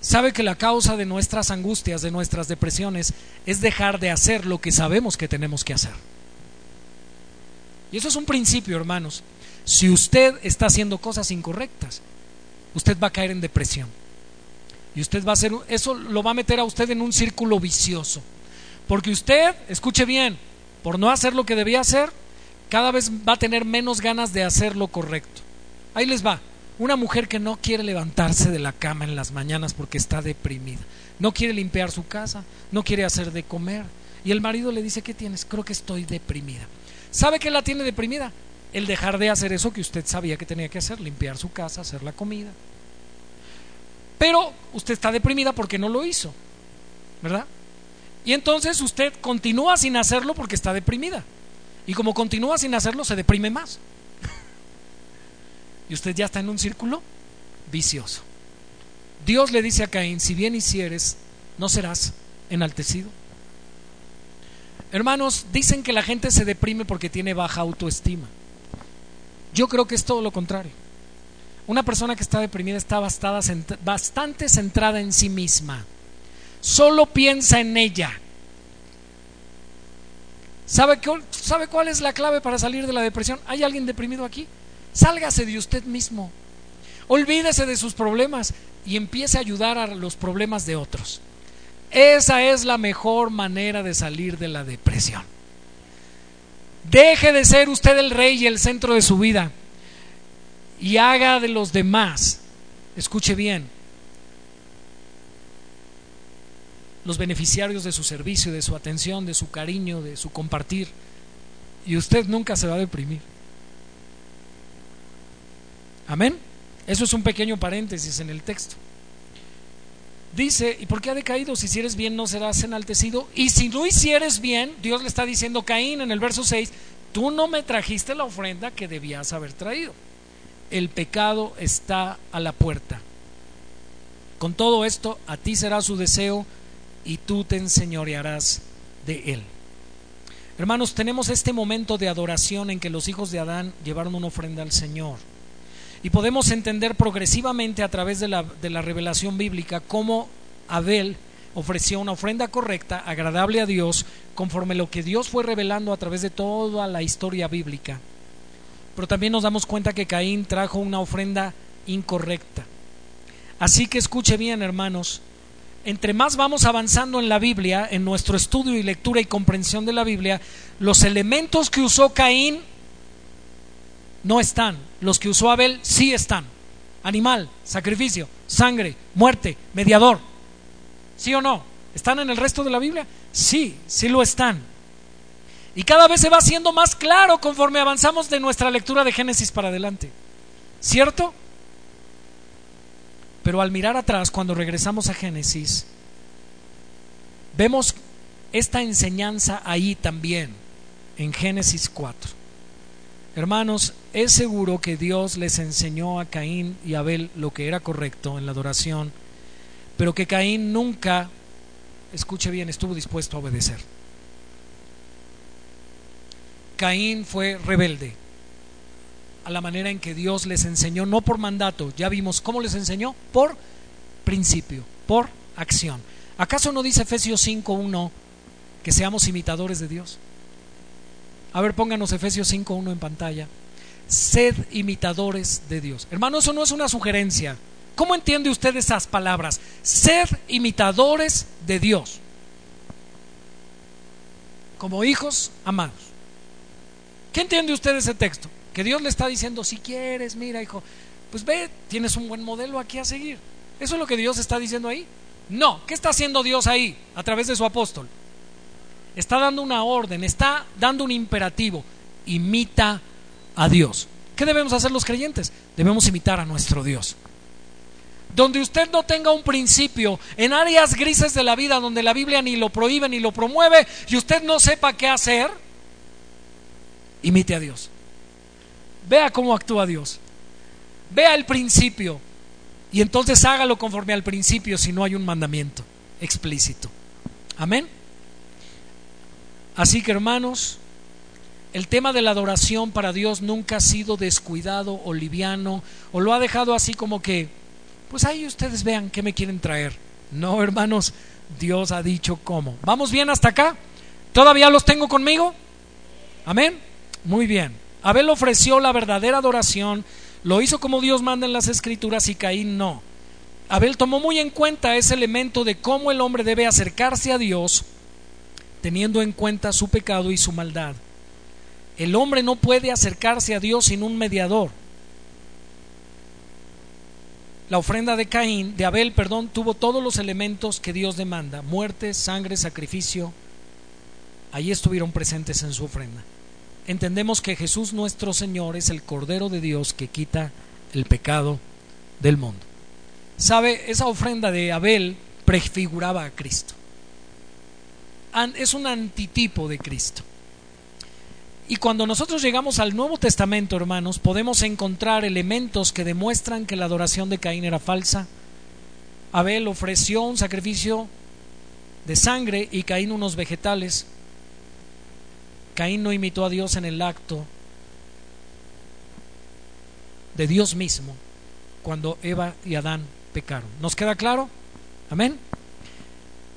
Sabe que la causa de nuestras angustias, de nuestras depresiones, es dejar de hacer lo que sabemos que tenemos que hacer. Y eso es un principio, hermanos. Si usted está haciendo cosas incorrectas, usted va a caer en depresión. Y usted va a hacer, eso lo va a meter a usted en un círculo vicioso. Porque usted, escuche bien, por no hacer lo que debía hacer, cada vez va a tener menos ganas de hacer lo correcto. Ahí les va. Una mujer que no quiere levantarse de la cama en las mañanas porque está deprimida. No quiere limpiar su casa, no quiere hacer de comer. Y el marido le dice, ¿qué tienes? Creo que estoy deprimida. ¿Sabe qué la tiene deprimida? El dejar de hacer eso que usted sabía que tenía que hacer, limpiar su casa, hacer la comida. Pero usted está deprimida porque no lo hizo, ¿verdad? Y entonces usted continúa sin hacerlo porque está deprimida. Y como continúa sin hacerlo, se deprime más. Y usted ya está en un círculo vicioso. Dios le dice a Caín, si bien hicieres, no serás enaltecido. Hermanos, dicen que la gente se deprime porque tiene baja autoestima. Yo creo que es todo lo contrario. Una persona que está deprimida está bastante centrada en sí misma. Solo piensa en ella. ¿Sabe, ¿Sabe cuál es la clave para salir de la depresión? ¿Hay alguien deprimido aquí? Sálgase de usted mismo. Olvídese de sus problemas y empiece a ayudar a los problemas de otros. Esa es la mejor manera de salir de la depresión. Deje de ser usted el rey y el centro de su vida y haga de los demás, escuche bien, los beneficiarios de su servicio, de su atención, de su cariño, de su compartir. Y usted nunca se va a deprimir. Amén. Eso es un pequeño paréntesis en el texto. Dice, ¿y por qué ha decaído? Si hicieres bien no serás enaltecido. Y si no hicieres bien, Dios le está diciendo, Caín en el verso 6, tú no me trajiste la ofrenda que debías haber traído. El pecado está a la puerta. Con todo esto, a ti será su deseo y tú te enseñorearás de él. Hermanos, tenemos este momento de adoración en que los hijos de Adán llevaron una ofrenda al Señor. Y podemos entender progresivamente a través de la, de la revelación bíblica cómo Abel ofreció una ofrenda correcta, agradable a Dios, conforme lo que Dios fue revelando a través de toda la historia bíblica. Pero también nos damos cuenta que Caín trajo una ofrenda incorrecta. Así que escuche bien, hermanos, entre más vamos avanzando en la Biblia, en nuestro estudio y lectura y comprensión de la Biblia, los elementos que usó Caín no están. Los que usó Abel sí están. Animal, sacrificio, sangre, muerte, mediador. ¿Sí o no? ¿Están en el resto de la Biblia? Sí, sí lo están. Y cada vez se va haciendo más claro conforme avanzamos de nuestra lectura de Génesis para adelante. ¿Cierto? Pero al mirar atrás, cuando regresamos a Génesis, vemos esta enseñanza ahí también, en Génesis 4. Hermanos, es seguro que Dios les enseñó a Caín y Abel lo que era correcto en la adoración, pero que Caín nunca, escuche bien, estuvo dispuesto a obedecer. Caín fue rebelde a la manera en que Dios les enseñó, no por mandato, ya vimos cómo les enseñó, por principio, por acción. ¿Acaso no dice Efesios 5.1 que seamos imitadores de Dios? A ver, pónganos Efesios 5.1 en pantalla. Sed imitadores de Dios. Hermano, eso no es una sugerencia. ¿Cómo entiende usted esas palabras? Sed imitadores de Dios. Como hijos amados. ¿Qué entiende usted ese texto? Que Dios le está diciendo, si quieres, mira, hijo, pues ve, tienes un buen modelo aquí a seguir. ¿Eso es lo que Dios está diciendo ahí? No, ¿qué está haciendo Dios ahí a través de su apóstol? Está dando una orden, está dando un imperativo. Imita a Dios. ¿qué debemos hacer los creyentes? Debemos imitar a nuestro Dios. Donde usted no tenga un principio en áreas grises de la vida donde la Biblia ni lo prohíbe ni lo promueve y usted no sepa qué hacer, imite a Dios. Vea cómo actúa Dios. Vea el principio y entonces hágalo conforme al principio si no hay un mandamiento explícito. Amén. Así que hermanos, el tema de la adoración para Dios nunca ha sido descuidado o liviano o lo ha dejado así como que, pues ahí ustedes vean qué me quieren traer. No, hermanos, Dios ha dicho cómo. ¿Vamos bien hasta acá? ¿Todavía los tengo conmigo? Amén. Muy bien. Abel ofreció la verdadera adoración, lo hizo como Dios manda en las escrituras y Caín no. Abel tomó muy en cuenta ese elemento de cómo el hombre debe acercarse a Dios teniendo en cuenta su pecado y su maldad. El hombre no puede acercarse a Dios sin un mediador. La ofrenda de Caín, de Abel, perdón, tuvo todos los elementos que Dios demanda: muerte, sangre, sacrificio. Allí estuvieron presentes en su ofrenda. Entendemos que Jesús nuestro Señor es el Cordero de Dios que quita el pecado del mundo. ¿Sabe? Esa ofrenda de Abel prefiguraba a Cristo. Es un antitipo de Cristo. Y cuando nosotros llegamos al Nuevo Testamento, hermanos, podemos encontrar elementos que demuestran que la adoración de Caín era falsa. Abel ofreció un sacrificio de sangre y Caín unos vegetales. Caín no imitó a Dios en el acto de Dios mismo cuando Eva y Adán pecaron. ¿Nos queda claro? Amén.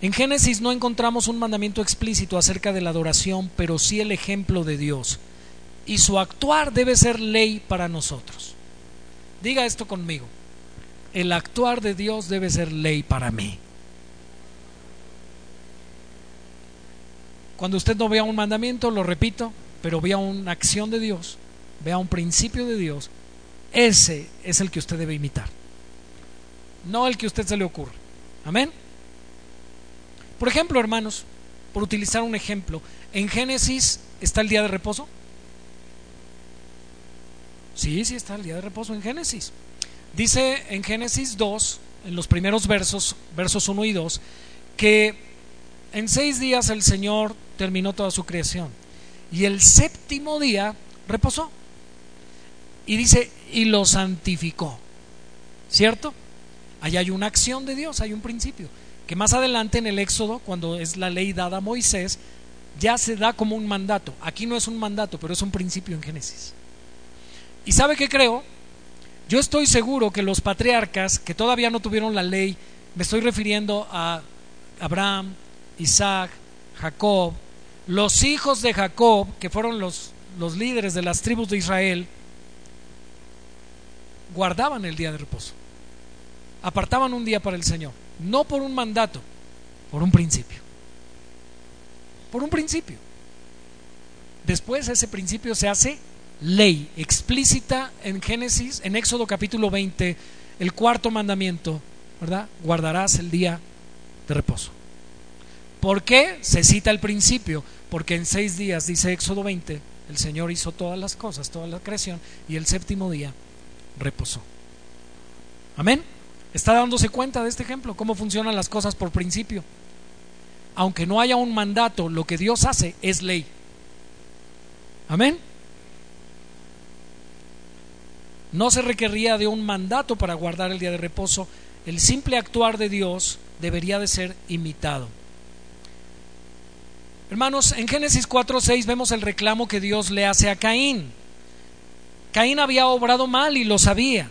En Génesis no encontramos un mandamiento explícito acerca de la adoración, pero sí el ejemplo de Dios. Y su actuar debe ser ley para nosotros. Diga esto conmigo. El actuar de Dios debe ser ley para mí. Cuando usted no vea un mandamiento, lo repito, pero vea una acción de Dios, vea un principio de Dios, ese es el que usted debe imitar. No el que a usted se le ocurre. Amén. Por ejemplo, hermanos, por utilizar un ejemplo, en Génesis está el día de reposo. Sí, sí está el día de reposo en Génesis. Dice en Génesis 2, en los primeros versos, versos 1 y 2, que en seis días el Señor terminó toda su creación y el séptimo día reposó. Y dice, y lo santificó. ¿Cierto? Allá hay una acción de Dios, hay un principio que más adelante en el Éxodo, cuando es la ley dada a Moisés, ya se da como un mandato. Aquí no es un mandato, pero es un principio en Génesis. ¿Y sabe qué creo? Yo estoy seguro que los patriarcas que todavía no tuvieron la ley, me estoy refiriendo a Abraham, Isaac, Jacob, los hijos de Jacob, que fueron los, los líderes de las tribus de Israel, guardaban el día de reposo, apartaban un día para el Señor no por un mandato, por un principio. Por un principio. Después ese principio se hace ley explícita en Génesis, en Éxodo capítulo 20, el cuarto mandamiento, ¿verdad? Guardarás el día de reposo. ¿Por qué? Se cita el principio, porque en seis días, dice Éxodo 20, el Señor hizo todas las cosas, toda la creación, y el séptimo día reposó. Amén. ¿Está dándose cuenta de este ejemplo? ¿Cómo funcionan las cosas por principio? Aunque no haya un mandato, lo que Dios hace es ley. Amén. No se requería de un mandato para guardar el día de reposo. El simple actuar de Dios debería de ser imitado. Hermanos, en Génesis 4:6 vemos el reclamo que Dios le hace a Caín. Caín había obrado mal y lo sabía.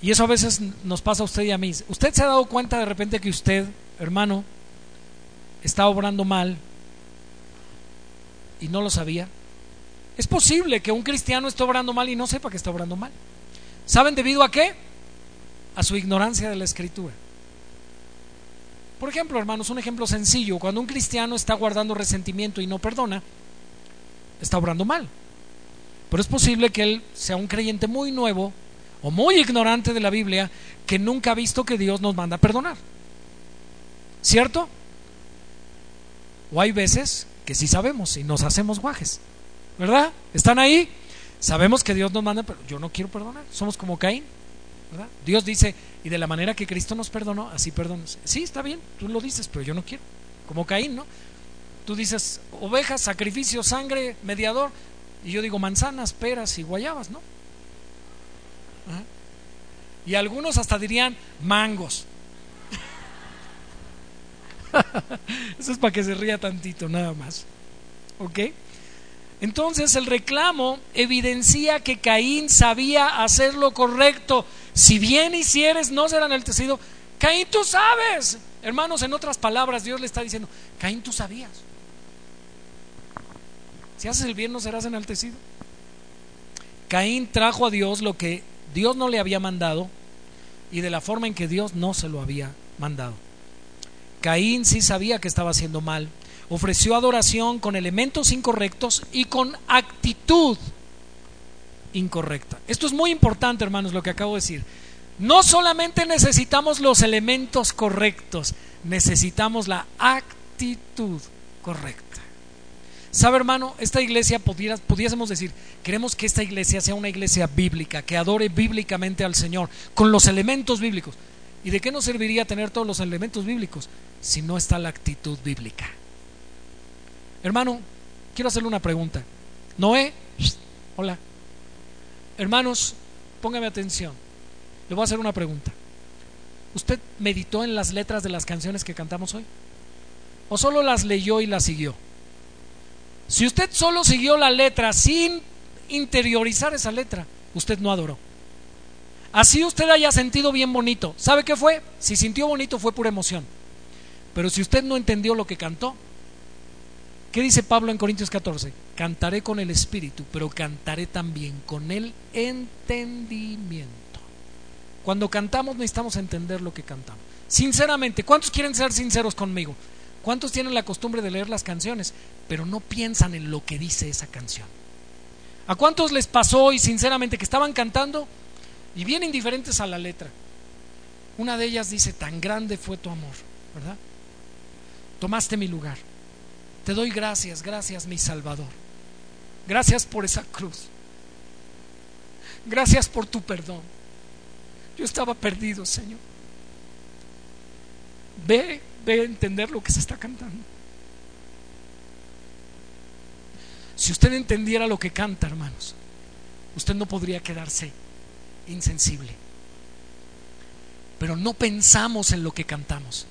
Y eso a veces nos pasa a usted y a mí. ¿Usted se ha dado cuenta de repente que usted, hermano, está obrando mal y no lo sabía? Es posible que un cristiano esté obrando mal y no sepa que está obrando mal. ¿Saben debido a qué? A su ignorancia de la escritura. Por ejemplo, hermanos, un ejemplo sencillo. Cuando un cristiano está guardando resentimiento y no perdona, está obrando mal. Pero es posible que él sea un creyente muy nuevo o muy ignorante de la Biblia que nunca ha visto que Dios nos manda a perdonar. ¿Cierto? O hay veces que sí sabemos y nos hacemos guajes. ¿Verdad? ¿Están ahí? Sabemos que Dios nos manda, pero yo no quiero perdonar. Somos como Caín. ¿verdad? Dios dice, y de la manera que Cristo nos perdonó, así perdonas. Sí, está bien, tú lo dices, pero yo no quiero. Como Caín, ¿no? Tú dices ovejas, sacrificio, sangre, mediador. Y yo digo manzanas, peras y guayabas, ¿no? Y algunos hasta dirían mangos. Eso es para que se ría tantito, nada más. ¿Ok? Entonces el reclamo evidencia que Caín sabía hacer lo correcto. Si bien hicieres, no serán el tecido. Caín, tú sabes. Hermanos, en otras palabras, Dios le está diciendo, Caín, tú sabías. Si haces el bien, no serás enaltecido. Caín trajo a Dios lo que Dios no le había mandado y de la forma en que Dios no se lo había mandado. Caín sí sabía que estaba haciendo mal. Ofreció adoración con elementos incorrectos y con actitud incorrecta. Esto es muy importante, hermanos, lo que acabo de decir. No solamente necesitamos los elementos correctos, necesitamos la actitud correcta. ¿Sabe, hermano? Esta iglesia, pudiésemos decir, queremos que esta iglesia sea una iglesia bíblica, que adore bíblicamente al Señor, con los elementos bíblicos. ¿Y de qué nos serviría tener todos los elementos bíblicos si no está la actitud bíblica? Hermano, quiero hacerle una pregunta. Noé, hola. Hermanos, póngame atención. Le voy a hacer una pregunta. ¿Usted meditó en las letras de las canciones que cantamos hoy? ¿O solo las leyó y las siguió? Si usted solo siguió la letra sin interiorizar esa letra, usted no adoró. Así usted haya sentido bien bonito. ¿Sabe qué fue? Si sintió bonito fue pura emoción. Pero si usted no entendió lo que cantó, ¿qué dice Pablo en Corintios 14? Cantaré con el espíritu, pero cantaré también con el entendimiento. Cuando cantamos necesitamos entender lo que cantamos. Sinceramente, ¿cuántos quieren ser sinceros conmigo? ¿Cuántos tienen la costumbre de leer las canciones, pero no piensan en lo que dice esa canción? ¿A cuántos les pasó y sinceramente que estaban cantando y bien indiferentes a la letra? Una de ellas dice, tan grande fue tu amor, ¿verdad? Tomaste mi lugar. Te doy gracias, gracias mi Salvador. Gracias por esa cruz. Gracias por tu perdón. Yo estaba perdido, Señor. Ve de entender lo que se está cantando. Si usted entendiera lo que canta, hermanos, usted no podría quedarse insensible. Pero no pensamos en lo que cantamos.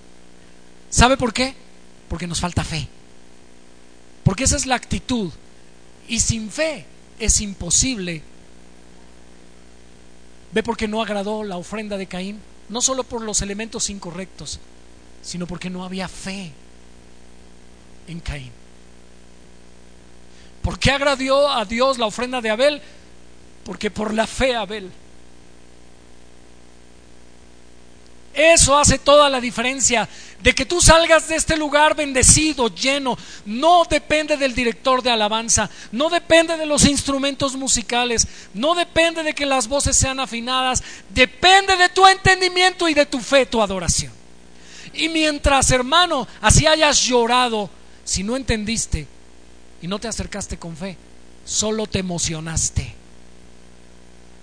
¿Sabe por qué? Porque nos falta fe. Porque esa es la actitud. Y sin fe es imposible. ¿Ve por qué no agradó la ofrenda de Caín? No solo por los elementos incorrectos, sino porque no había fe en Caín. ¿Por qué agradió a Dios la ofrenda de Abel? Porque por la fe Abel. Eso hace toda la diferencia. De que tú salgas de este lugar bendecido, lleno, no depende del director de alabanza, no depende de los instrumentos musicales, no depende de que las voces sean afinadas, depende de tu entendimiento y de tu fe, tu adoración. Y mientras, hermano, así hayas llorado, si no entendiste y no te acercaste con fe, solo te emocionaste.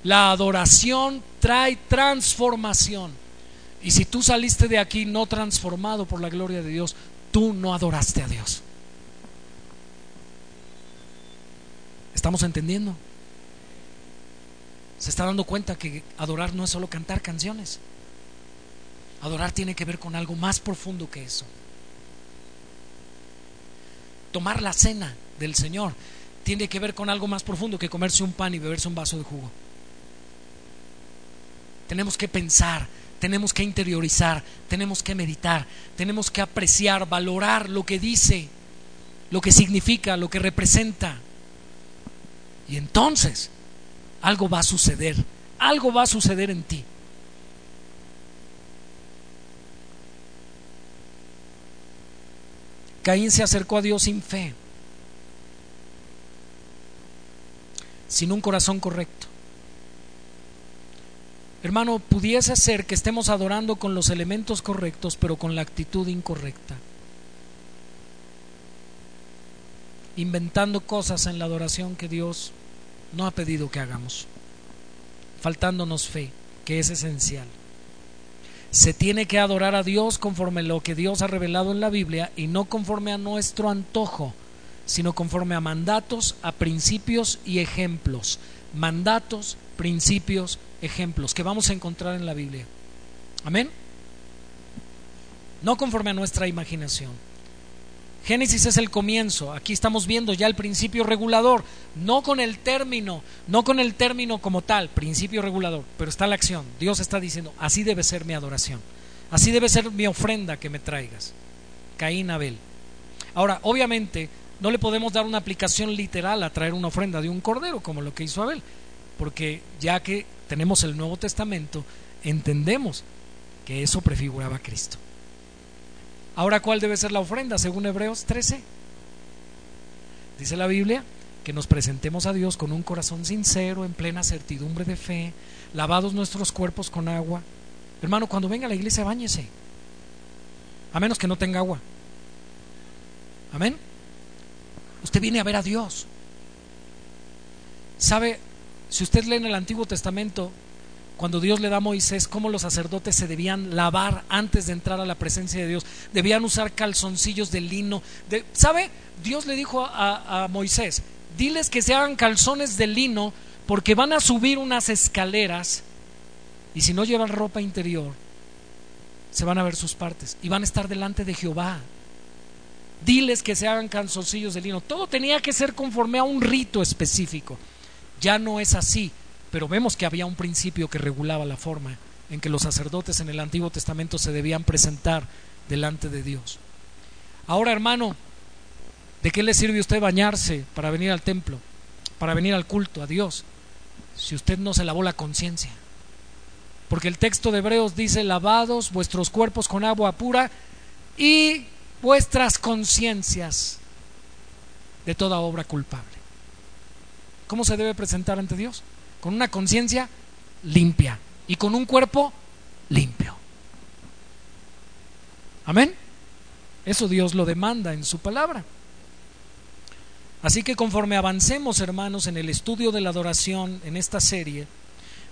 La adoración trae transformación. Y si tú saliste de aquí no transformado por la gloria de Dios, tú no adoraste a Dios. ¿Estamos entendiendo? Se está dando cuenta que adorar no es solo cantar canciones. Adorar tiene que ver con algo más profundo que eso. Tomar la cena del Señor tiene que ver con algo más profundo que comerse un pan y beberse un vaso de jugo. Tenemos que pensar, tenemos que interiorizar, tenemos que meditar, tenemos que apreciar, valorar lo que dice, lo que significa, lo que representa. Y entonces algo va a suceder, algo va a suceder en ti. Caín se acercó a Dios sin fe, sin un corazón correcto. Hermano, pudiese ser que estemos adorando con los elementos correctos, pero con la actitud incorrecta. Inventando cosas en la adoración que Dios no ha pedido que hagamos, faltándonos fe, que es esencial. Se tiene que adorar a Dios conforme a lo que Dios ha revelado en la Biblia y no conforme a nuestro antojo, sino conforme a mandatos, a principios y ejemplos. Mandatos, principios, ejemplos que vamos a encontrar en la Biblia. Amén. No conforme a nuestra imaginación. Génesis es el comienzo. Aquí estamos viendo ya el principio regulador, no con el término, no con el término como tal, principio regulador, pero está la acción. Dios está diciendo, así debe ser mi adoración. Así debe ser mi ofrenda que me traigas. Caín Abel. Ahora, obviamente, no le podemos dar una aplicación literal a traer una ofrenda de un cordero como lo que hizo Abel, porque ya que tenemos el Nuevo Testamento, entendemos que eso prefiguraba a Cristo. Ahora, ¿cuál debe ser la ofrenda según Hebreos 13? Dice la Biblia que nos presentemos a Dios con un corazón sincero, en plena certidumbre de fe, lavados nuestros cuerpos con agua. Hermano, cuando venga a la iglesia, báñese. A menos que no tenga agua. Amén. Usted viene a ver a Dios. ¿Sabe? Si usted lee en el Antiguo Testamento, cuando Dios le da a Moisés cómo los sacerdotes se debían lavar antes de entrar a la presencia de Dios, debían usar calzoncillos de lino. ¿Sabe? Dios le dijo a, a Moisés, diles que se hagan calzones de lino porque van a subir unas escaleras y si no llevan ropa interior, se van a ver sus partes y van a estar delante de Jehová. Diles que se hagan calzoncillos de lino. Todo tenía que ser conforme a un rito específico. Ya no es así pero vemos que había un principio que regulaba la forma en que los sacerdotes en el Antiguo Testamento se debían presentar delante de Dios. Ahora, hermano, ¿de qué le sirve a usted bañarse para venir al templo, para venir al culto a Dios, si usted no se lavó la conciencia? Porque el texto de Hebreos dice, lavados vuestros cuerpos con agua pura y vuestras conciencias de toda obra culpable. ¿Cómo se debe presentar ante Dios? Con una conciencia limpia y con un cuerpo limpio. Amén. Eso Dios lo demanda en su palabra. Así que conforme avancemos, hermanos, en el estudio de la adoración en esta serie,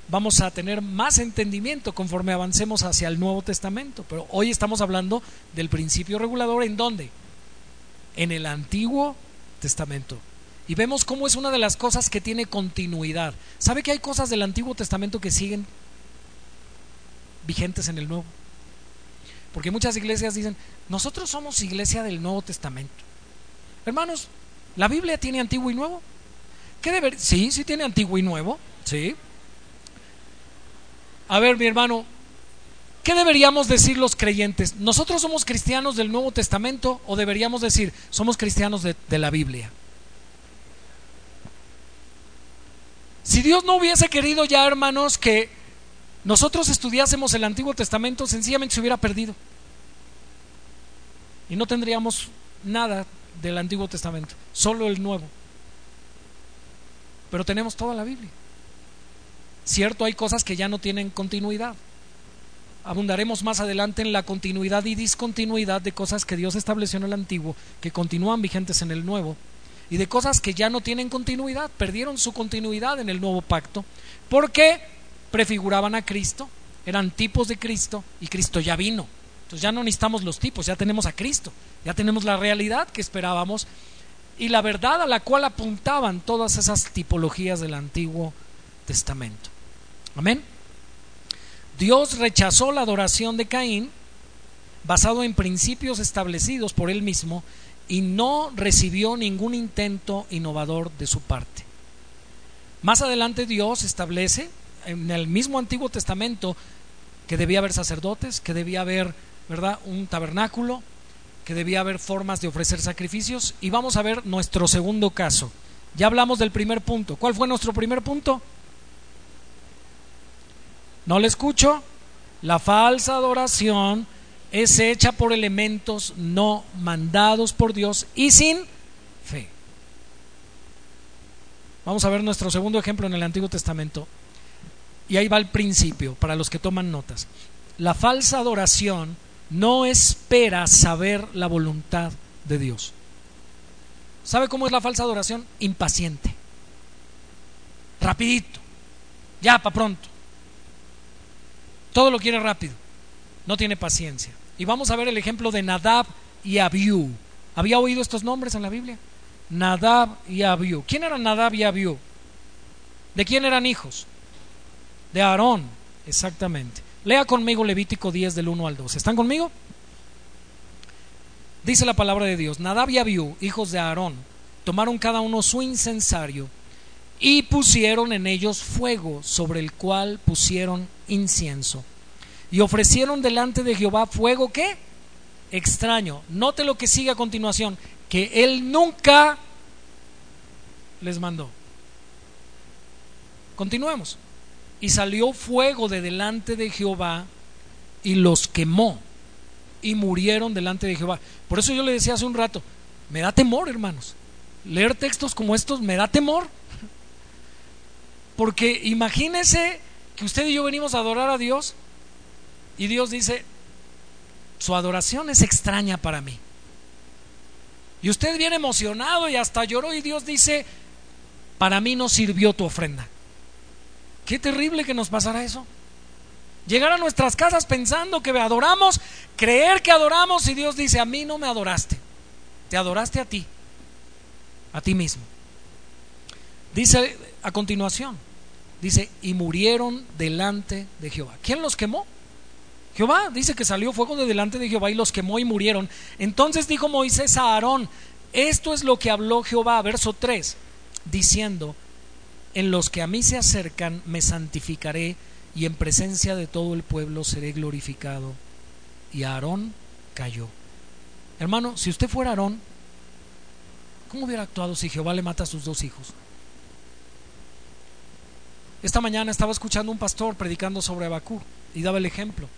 vamos a tener más entendimiento conforme avancemos hacia el Nuevo Testamento. Pero hoy estamos hablando del principio regulador en dónde? En el Antiguo Testamento. Y vemos cómo es una de las cosas que tiene continuidad. ¿Sabe que hay cosas del Antiguo Testamento que siguen vigentes en el Nuevo? Porque muchas iglesias dicen, nosotros somos iglesia del Nuevo Testamento. Hermanos, ¿la Biblia tiene Antiguo y Nuevo? ¿Qué? Sí, sí tiene Antiguo y Nuevo. Sí. A ver, mi hermano, ¿qué deberíamos decir los creyentes? ¿Nosotros somos cristianos del Nuevo Testamento o deberíamos decir somos cristianos de la Biblia? Si Dios no hubiese querido ya, hermanos, que nosotros estudiásemos el Antiguo Testamento, sencillamente se hubiera perdido. Y no tendríamos nada del Antiguo Testamento, solo el Nuevo. Pero tenemos toda la Biblia. Cierto, hay cosas que ya no tienen continuidad. Abundaremos más adelante en la continuidad y discontinuidad de cosas que Dios estableció en el Antiguo, que continúan vigentes en el Nuevo y de cosas que ya no tienen continuidad, perdieron su continuidad en el nuevo pacto, porque prefiguraban a Cristo, eran tipos de Cristo y Cristo ya vino. Entonces ya no necesitamos los tipos, ya tenemos a Cristo, ya tenemos la realidad que esperábamos y la verdad a la cual apuntaban todas esas tipologías del Antiguo Testamento. Amén. Dios rechazó la adoración de Caín basado en principios establecidos por él mismo y no recibió ningún intento innovador de su parte. Más adelante Dios establece en el mismo Antiguo Testamento que debía haber sacerdotes, que debía haber, ¿verdad?, un tabernáculo, que debía haber formas de ofrecer sacrificios y vamos a ver nuestro segundo caso. Ya hablamos del primer punto. ¿Cuál fue nuestro primer punto? No le escucho. La falsa adoración es hecha por elementos no mandados por Dios y sin fe. Vamos a ver nuestro segundo ejemplo en el Antiguo Testamento. Y ahí va el principio para los que toman notas. La falsa adoración no espera saber la voluntad de Dios. ¿Sabe cómo es la falsa adoración? Impaciente. rapidito, ya para pronto. Todo lo quiere rápido, no tiene paciencia. Y vamos a ver el ejemplo de Nadab y Abiú. ¿Había oído estos nombres en la Biblia? Nadab y Abiú. ¿Quién eran Nadab y Abiú? ¿De quién eran hijos? De Aarón, exactamente. Lea conmigo Levítico 10 del 1 al 2. ¿Están conmigo? Dice la palabra de Dios, Nadab y Abiú, hijos de Aarón, tomaron cada uno su incensario y pusieron en ellos fuego sobre el cual pusieron incienso. Y ofrecieron delante de Jehová fuego que extraño. Note lo que sigue a continuación, que él nunca les mandó. Continuemos. Y salió fuego de delante de Jehová y los quemó y murieron delante de Jehová. Por eso yo le decía hace un rato, me da temor, hermanos. Leer textos como estos me da temor. Porque imagínese que usted y yo venimos a adorar a Dios y Dios dice, su adoración es extraña para mí. Y usted viene emocionado y hasta lloró y Dios dice, para mí no sirvió tu ofrenda. Qué terrible que nos pasara eso. Llegar a nuestras casas pensando que adoramos, creer que adoramos y Dios dice, a mí no me adoraste, te adoraste a ti, a ti mismo. Dice a continuación, dice, y murieron delante de Jehová. ¿Quién los quemó? Jehová dice que salió fuego de delante de Jehová y los quemó y murieron. Entonces dijo Moisés a Aarón, esto es lo que habló Jehová, verso 3, diciendo, en los que a mí se acercan me santificaré y en presencia de todo el pueblo seré glorificado. Y Aarón cayó. Hermano, si usted fuera Aarón, ¿cómo hubiera actuado si Jehová le mata a sus dos hijos? Esta mañana estaba escuchando un pastor predicando sobre Abacú y daba el ejemplo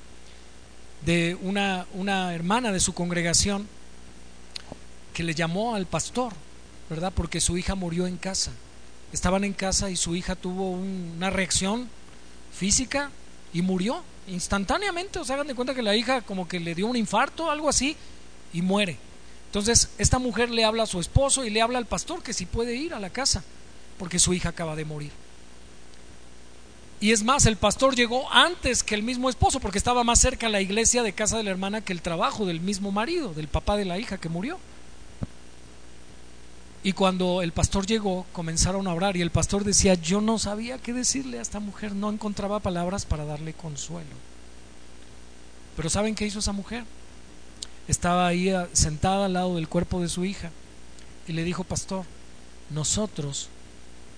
de una, una hermana de su congregación que le llamó al pastor, ¿verdad? Porque su hija murió en casa. Estaban en casa y su hija tuvo una reacción física y murió instantáneamente. O sea, hagan de cuenta que la hija como que le dio un infarto, algo así, y muere. Entonces, esta mujer le habla a su esposo y le habla al pastor que si puede ir a la casa, porque su hija acaba de morir. Y es más, el pastor llegó antes que el mismo esposo, porque estaba más cerca la iglesia de casa de la hermana que el trabajo del mismo marido, del papá de la hija que murió. Y cuando el pastor llegó, comenzaron a orar y el pastor decía, yo no sabía qué decirle a esta mujer, no encontraba palabras para darle consuelo. Pero ¿saben qué hizo esa mujer? Estaba ahí ah, sentada al lado del cuerpo de su hija y le dijo, pastor, nosotros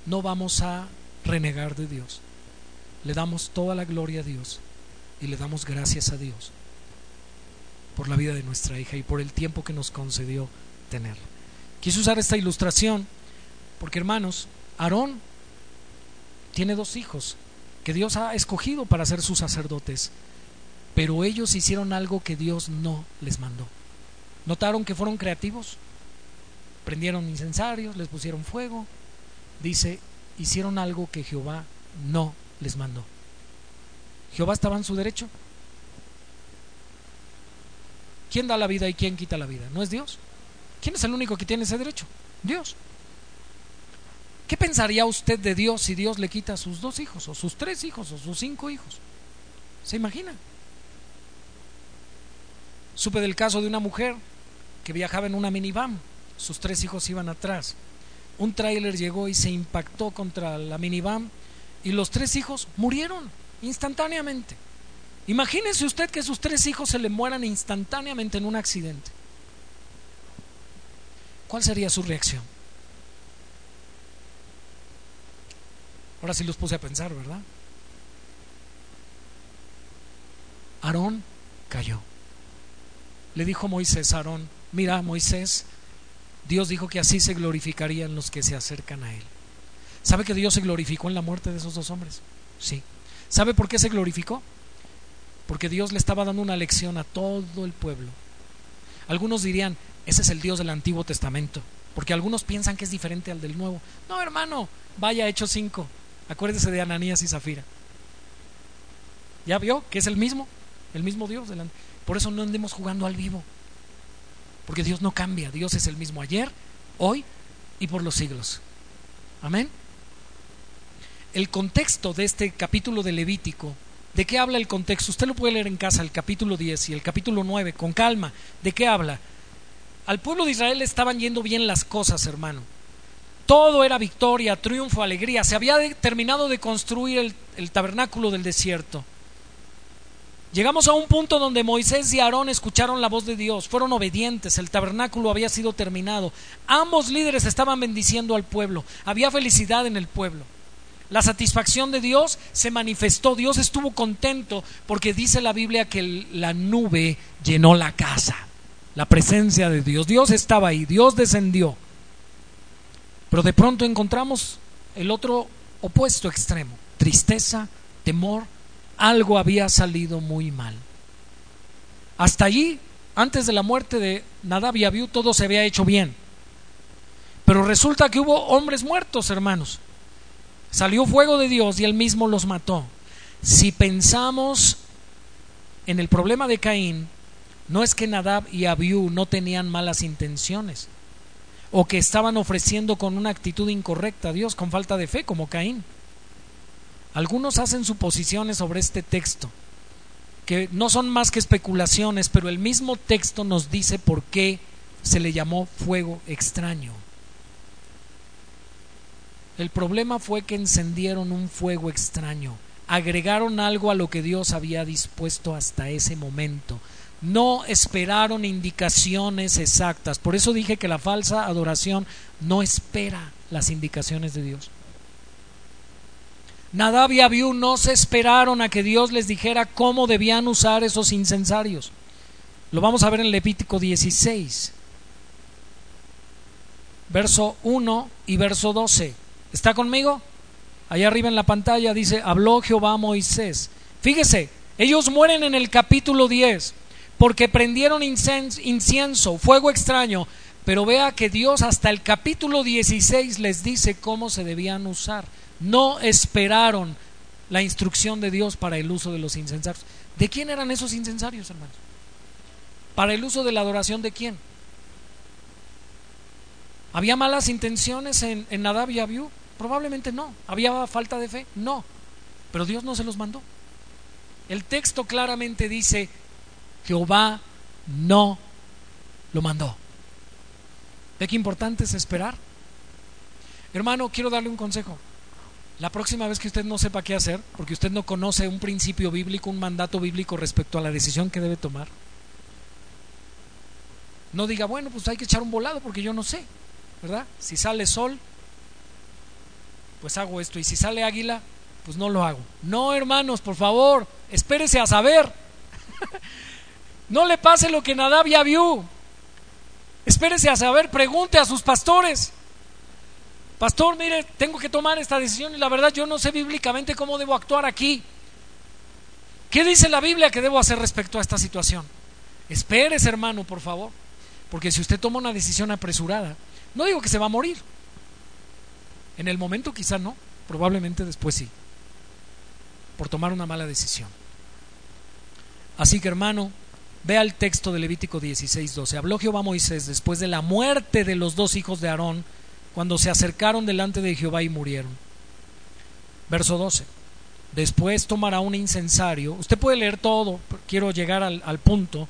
no vamos a renegar de Dios. Le damos toda la gloria a Dios y le damos gracias a Dios por la vida de nuestra hija y por el tiempo que nos concedió tenerla. Quise usar esta ilustración porque, hermanos, Aarón tiene dos hijos que Dios ha escogido para ser sus sacerdotes, pero ellos hicieron algo que Dios no les mandó. ¿Notaron que fueron creativos? Prendieron incensarios, les pusieron fuego. Dice, hicieron algo que Jehová no les mandó. Jehová estaba en su derecho. ¿Quién da la vida y quién quita la vida? ¿No es Dios? ¿Quién es el único que tiene ese derecho? Dios. ¿Qué pensaría usted de Dios si Dios le quita a sus dos hijos, o sus tres hijos, o sus cinco hijos? ¿Se imagina? Supe del caso de una mujer que viajaba en una minivan, sus tres hijos iban atrás. Un tráiler llegó y se impactó contra la minivan y los tres hijos murieron instantáneamente. Imagínese usted que sus tres hijos se le mueran instantáneamente en un accidente. ¿cuál sería su reacción? Ahora sí los puse a pensar, ¿verdad? Aarón cayó. Le dijo Moisés a Aarón, mira Moisés, Dios dijo que así se glorificarían los que se acercan a Él. ¿Sabe que Dios se glorificó en la muerte de esos dos hombres? Sí. ¿Sabe por qué se glorificó? Porque Dios le estaba dando una lección a todo el pueblo. Algunos dirían, ese es el Dios del Antiguo Testamento. Porque algunos piensan que es diferente al del Nuevo. No, hermano, vaya Hechos 5. Acuérdese de Ananías y Zafira. ¿Ya vio que es el mismo? El mismo Dios. Por eso no andemos jugando al vivo. Porque Dios no cambia. Dios es el mismo ayer, hoy y por los siglos. Amén. El contexto de este capítulo de Levítico. ¿De qué habla el contexto? Usted lo puede leer en casa, el capítulo 10 y el capítulo 9, con calma. ¿De qué habla? Al pueblo de Israel estaban yendo bien las cosas, hermano. Todo era victoria, triunfo, alegría. Se había terminado de construir el, el tabernáculo del desierto. Llegamos a un punto donde Moisés y Aarón escucharon la voz de Dios, fueron obedientes, el tabernáculo había sido terminado, ambos líderes estaban bendiciendo al pueblo, había felicidad en el pueblo. La satisfacción de Dios se manifestó, Dios estuvo contento porque dice la Biblia que la nube llenó la casa, la presencia de Dios, Dios estaba ahí, Dios descendió. Pero de pronto encontramos el otro opuesto extremo, tristeza, temor, algo había salido muy mal. Hasta allí, antes de la muerte de Nadab y Abiú, todo se había hecho bien. Pero resulta que hubo hombres muertos, hermanos. Salió fuego de Dios y él mismo los mató. Si pensamos en el problema de Caín, no es que Nadab y Abiú no tenían malas intenciones o que estaban ofreciendo con una actitud incorrecta a Dios, con falta de fe, como Caín. Algunos hacen suposiciones sobre este texto, que no son más que especulaciones, pero el mismo texto nos dice por qué se le llamó fuego extraño. El problema fue que encendieron un fuego extraño, agregaron algo a lo que Dios había dispuesto hasta ese momento. No esperaron indicaciones exactas. Por eso dije que la falsa adoración no espera las indicaciones de Dios. Nadab y Abiú no se esperaron a que Dios les dijera cómo debían usar esos incensarios. Lo vamos a ver en Levítico 16, verso 1 y verso 12. ¿Está conmigo? Allá arriba en la pantalla dice, habló Jehová a Moisés. Fíjese, ellos mueren en el capítulo 10 porque prendieron incienso, fuego extraño, pero vea que Dios hasta el capítulo 16 les dice cómo se debían usar no esperaron la instrucción de Dios para el uso de los incensarios. ¿De quién eran esos incensarios, hermanos? ¿Para el uso de la adoración de quién? ¿Había malas intenciones en, en Nadab y Abiú? Probablemente no. ¿Había falta de fe? No. Pero Dios no se los mandó. El texto claramente dice, Jehová no lo mandó. ¿De qué importante es esperar? Hermano, quiero darle un consejo. La próxima vez que usted no sepa qué hacer, porque usted no conoce un principio bíblico, un mandato bíblico respecto a la decisión que debe tomar, no diga, bueno, pues hay que echar un volado porque yo no sé, ¿verdad? Si sale sol, pues hago esto, y si sale águila, pues no lo hago. No, hermanos, por favor, espérese a saber. no le pase lo que Nadab ya vio. Espérese a saber, pregunte a sus pastores. Pastor, mire, tengo que tomar esta decisión y la verdad yo no sé bíblicamente cómo debo actuar aquí. ¿Qué dice la Biblia que debo hacer respecto a esta situación? Espérese, hermano, por favor. Porque si usted toma una decisión apresurada, no digo que se va a morir. En el momento quizá no, probablemente después sí. Por tomar una mala decisión. Así que, hermano, vea el texto de Levítico 16:12. Habló Jehová a Moisés después de la muerte de los dos hijos de Aarón cuando se acercaron delante de Jehová y murieron. Verso 12. Después tomará un incensario. Usted puede leer todo, quiero llegar al, al punto.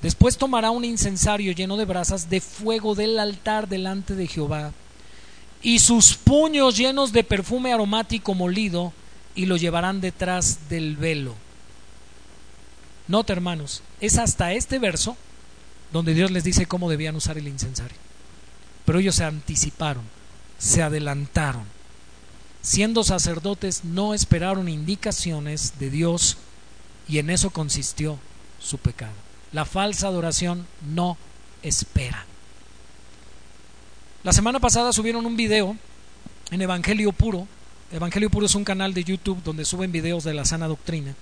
Después tomará un incensario lleno de brasas de fuego del altar delante de Jehová y sus puños llenos de perfume aromático molido y lo llevarán detrás del velo. Nota, hermanos, es hasta este verso donde Dios les dice cómo debían usar el incensario. Pero ellos se anticiparon, se adelantaron. Siendo sacerdotes no esperaron indicaciones de Dios y en eso consistió su pecado. La falsa adoración no espera. La semana pasada subieron un video en Evangelio Puro. Evangelio Puro es un canal de YouTube donde suben videos de la sana doctrina.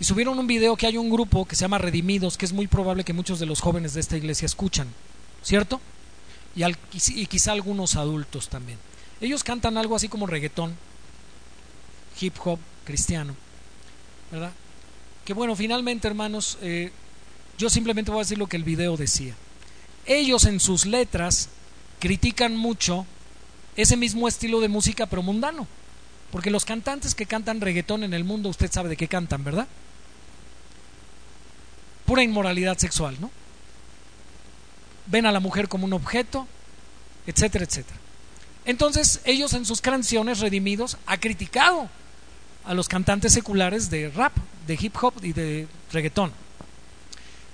Y subieron un video que hay un grupo que se llama Redimidos, que es muy probable que muchos de los jóvenes de esta iglesia escuchan. ¿Cierto? y, quizá algunos adultos también. Ellos cantan algo así como reggaetón, hip hop cristiano, ¿verdad? Que bueno, finalmente hermanos, eh, yo simplemente voy a decir lo que el video decía. Ellos en sus letras critican mucho ese mismo estilo de música pero mundano. Porque los cantantes que cantan reggaetón en el mundo, usted sabe de qué cantan, ¿verdad? Pura inmoralidad sexual, ¿no? Ven a la mujer como un objeto, etcétera, etcétera. Entonces ellos en sus canciones redimidos ha criticado a los cantantes seculares de rap, de hip hop y de reggaetón.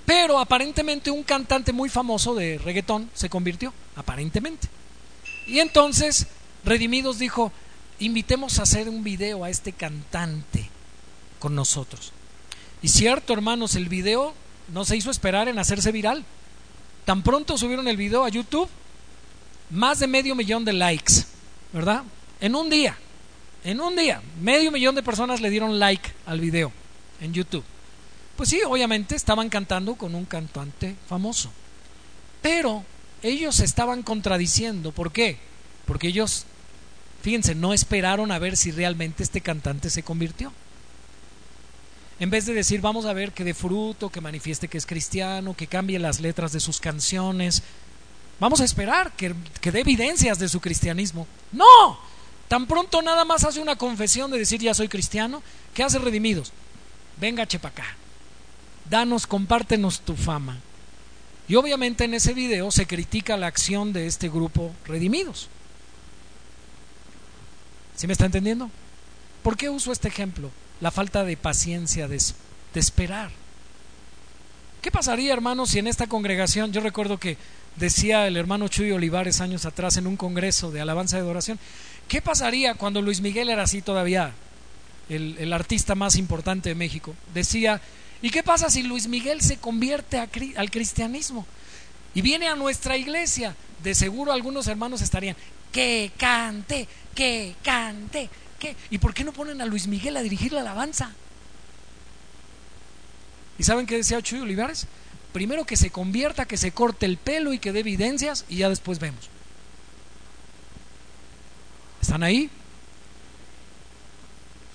Pero aparentemente un cantante muy famoso de reggaetón se convirtió, aparentemente. Y entonces Redimidos dijo, invitemos a hacer un video a este cantante con nosotros. Y cierto, hermanos, el video no se hizo esperar en hacerse viral. Tan pronto subieron el video a YouTube, más de medio millón de likes, ¿verdad? En un día, en un día, medio millón de personas le dieron like al video en YouTube. Pues sí, obviamente estaban cantando con un cantante famoso. Pero ellos estaban contradiciendo. ¿Por qué? Porque ellos, fíjense, no esperaron a ver si realmente este cantante se convirtió. En vez de decir, vamos a ver que de fruto, que manifieste que es cristiano, que cambie las letras de sus canciones, vamos a esperar que, que dé evidencias de su cristianismo. No, tan pronto nada más hace una confesión de decir ya soy cristiano, ¿qué hace redimidos? Venga, chepacá, danos, compártenos tu fama. Y obviamente en ese video se critica la acción de este grupo redimidos. ¿Sí me está entendiendo? ¿Por qué uso este ejemplo? La falta de paciencia, de, de esperar. ¿Qué pasaría, hermanos, si en esta congregación, yo recuerdo que decía el hermano Chuy Olivares años atrás en un congreso de alabanza y adoración, ¿qué pasaría cuando Luis Miguel era así todavía, el, el artista más importante de México? Decía, ¿Y qué pasa si Luis Miguel se convierte al cristianismo y viene a nuestra iglesia? De seguro algunos hermanos estarían, que cante, que cante, que... ¿Y por qué no ponen a Luis Miguel a dirigir la alabanza? ¿Y saben qué decía Chuy Olivares? Primero que se convierta, que se corte el pelo y que dé evidencias y ya después vemos. ¿Están ahí?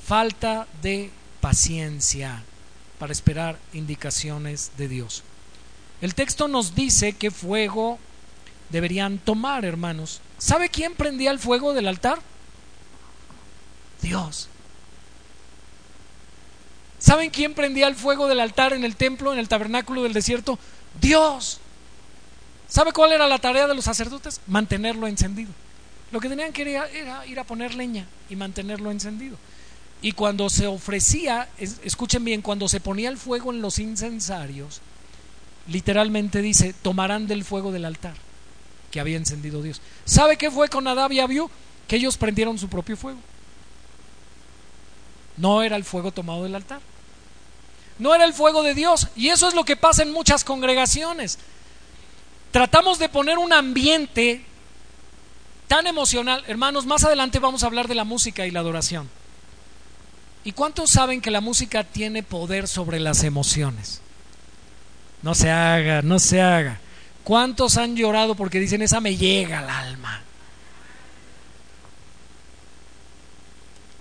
Falta de paciencia para esperar indicaciones de Dios. El texto nos dice que fuego deberían tomar, hermanos. ¿Sabe quién prendía el fuego del altar? Dios. ¿Saben quién prendía el fuego del altar en el templo, en el tabernáculo del desierto? Dios. ¿Sabe cuál era la tarea de los sacerdotes? Mantenerlo encendido. Lo que tenían que era, era ir a poner leña y mantenerlo encendido. Y cuando se ofrecía, escuchen bien, cuando se ponía el fuego en los incensarios, literalmente dice, tomarán del fuego del altar que había encendido Dios. ¿Sabe qué fue con Adab y Abiú? Que ellos prendieron su propio fuego. No era el fuego tomado del altar. No era el fuego de Dios. Y eso es lo que pasa en muchas congregaciones. Tratamos de poner un ambiente tan emocional. Hermanos, más adelante vamos a hablar de la música y la adoración. ¿Y cuántos saben que la música tiene poder sobre las emociones? No se haga, no se haga. ¿Cuántos han llorado porque dicen, esa me llega al alma?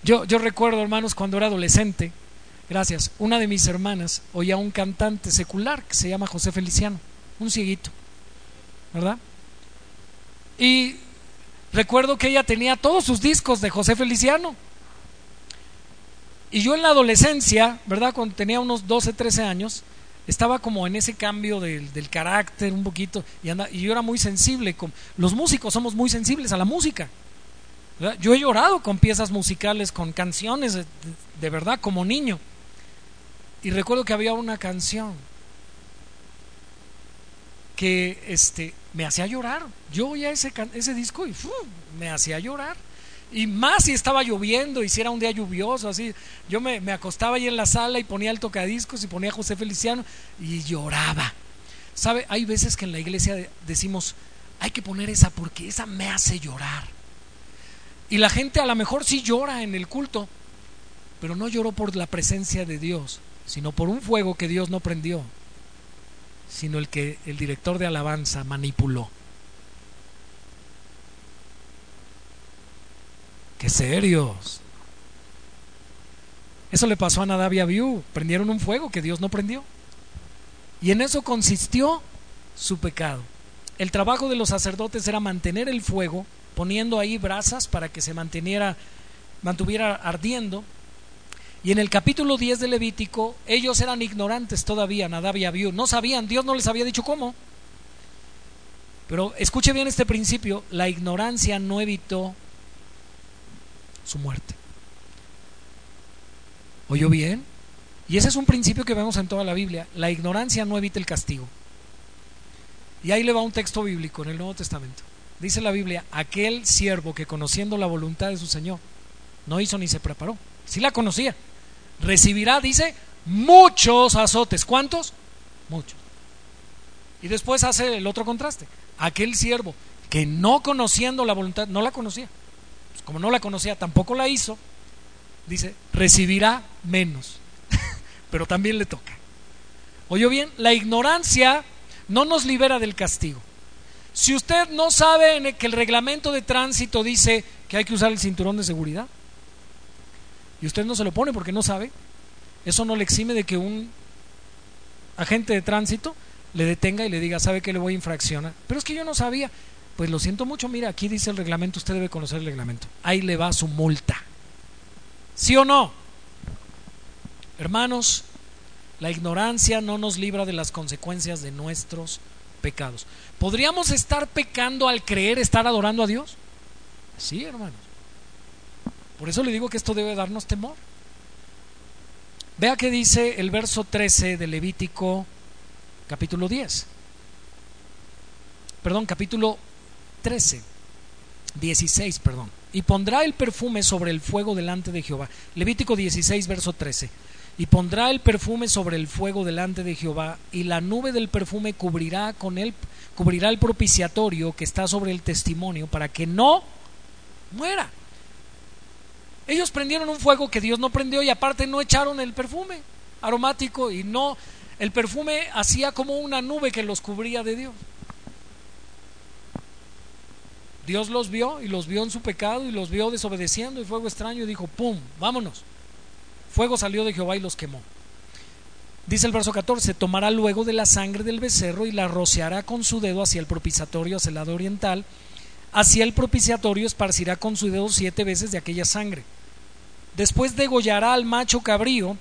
Yo, yo recuerdo, hermanos, cuando era adolescente, gracias, una de mis hermanas oía un cantante secular que se llama José Feliciano, un cieguito, ¿verdad? Y recuerdo que ella tenía todos sus discos de José Feliciano. Y yo en la adolescencia, ¿verdad? Cuando tenía unos 12, 13 años, estaba como en ese cambio del, carácter un poquito y, y, yo era muy sensible. Los músicos somos muy sensibles a la música. Yo he llorado con piezas musicales, con canciones de, verdad como niño. Y recuerdo que había una canción que este, me hacía llorar. Yo oía ese, ese disco y me hacía llorar. Y más si estaba lloviendo y si era un día lluvioso, así. Yo me, acostaba ahí en la sala y ponía el tocadiscos y ponía a José Feliciano y lloraba. ¿Sabe? Hay veces que en la iglesia decimos, hay que poner esa porque esa me hace llorar. Y la gente a lo mejor sí llora en el culto, pero no lloró por la presencia de Dios, sino por un fuego que Dios no prendió, sino el que el director de alabanza manipuló. ¡Qué serios! Eso le pasó a Nadab y Abiú. Prendieron un fuego que Dios no prendió. Y en eso consistió su pecado. El trabajo de los sacerdotes era mantener el fuego, poniendo ahí brasas para que se manteniera mantuviera ardiendo. Y en el capítulo 10 de Levítico, ellos eran ignorantes todavía, Nadab y Abiú. No sabían, Dios no les había dicho cómo. Pero escuche bien este principio, la ignorancia no evitó su muerte. ¿Oyó bien? Y ese es un principio que vemos en toda la Biblia. La ignorancia no evita el castigo. Y ahí le va un texto bíblico en el Nuevo Testamento. Dice la Biblia, aquel siervo que conociendo la voluntad de su Señor, no hizo ni se preparó. Si la conocía. Recibirá, dice, muchos azotes. ¿Cuántos? Muchos. Y después hace el otro contraste. Aquel siervo que no conociendo la voluntad, no la conocía. Pues como no la conocía, tampoco la hizo. Dice, recibirá menos. Pero también le toca. ¿Oyó bien? La ignorancia no nos libera del castigo. Si usted no sabe que el reglamento de tránsito dice que hay que usar el cinturón de seguridad, y usted no se lo pone porque no sabe, eso no le exime de que un agente de tránsito le detenga y le diga, ¿sabe que le voy a infraccionar? Pero es que yo no sabía. Pues lo siento mucho, mira, aquí dice el reglamento, usted debe conocer el reglamento. Ahí le va su multa. ¿Sí o no? Hermanos, la ignorancia no nos libra de las consecuencias de nuestros pecados. ¿Podríamos estar pecando al creer estar adorando a Dios? Sí, hermanos. Por eso le digo que esto debe darnos temor. Vea que dice el verso 13 de Levítico capítulo 10. Perdón, capítulo 13. 16, perdón. Y pondrá el perfume sobre el fuego delante de Jehová. Levítico 16, verso 13. Y pondrá el perfume sobre el fuego delante de Jehová, y la nube del perfume cubrirá con él, cubrirá el propiciatorio que está sobre el testimonio, para que no muera. Ellos prendieron un fuego que Dios no prendió y aparte no echaron el perfume aromático y no el perfume hacía como una nube que los cubría de Dios. Dios los vio y los vio en su pecado y los vio desobedeciendo y fuego extraño y dijo, ¡pum! Vámonos. Fuego salió de Jehová y los quemó. Dice el verso 14, tomará luego de la sangre del becerro y la rociará con su dedo hacia el propiciatorio, hacia el lado oriental. Hacia el propiciatorio esparcirá con su dedo siete veces de aquella sangre. Después degollará al macho cabrío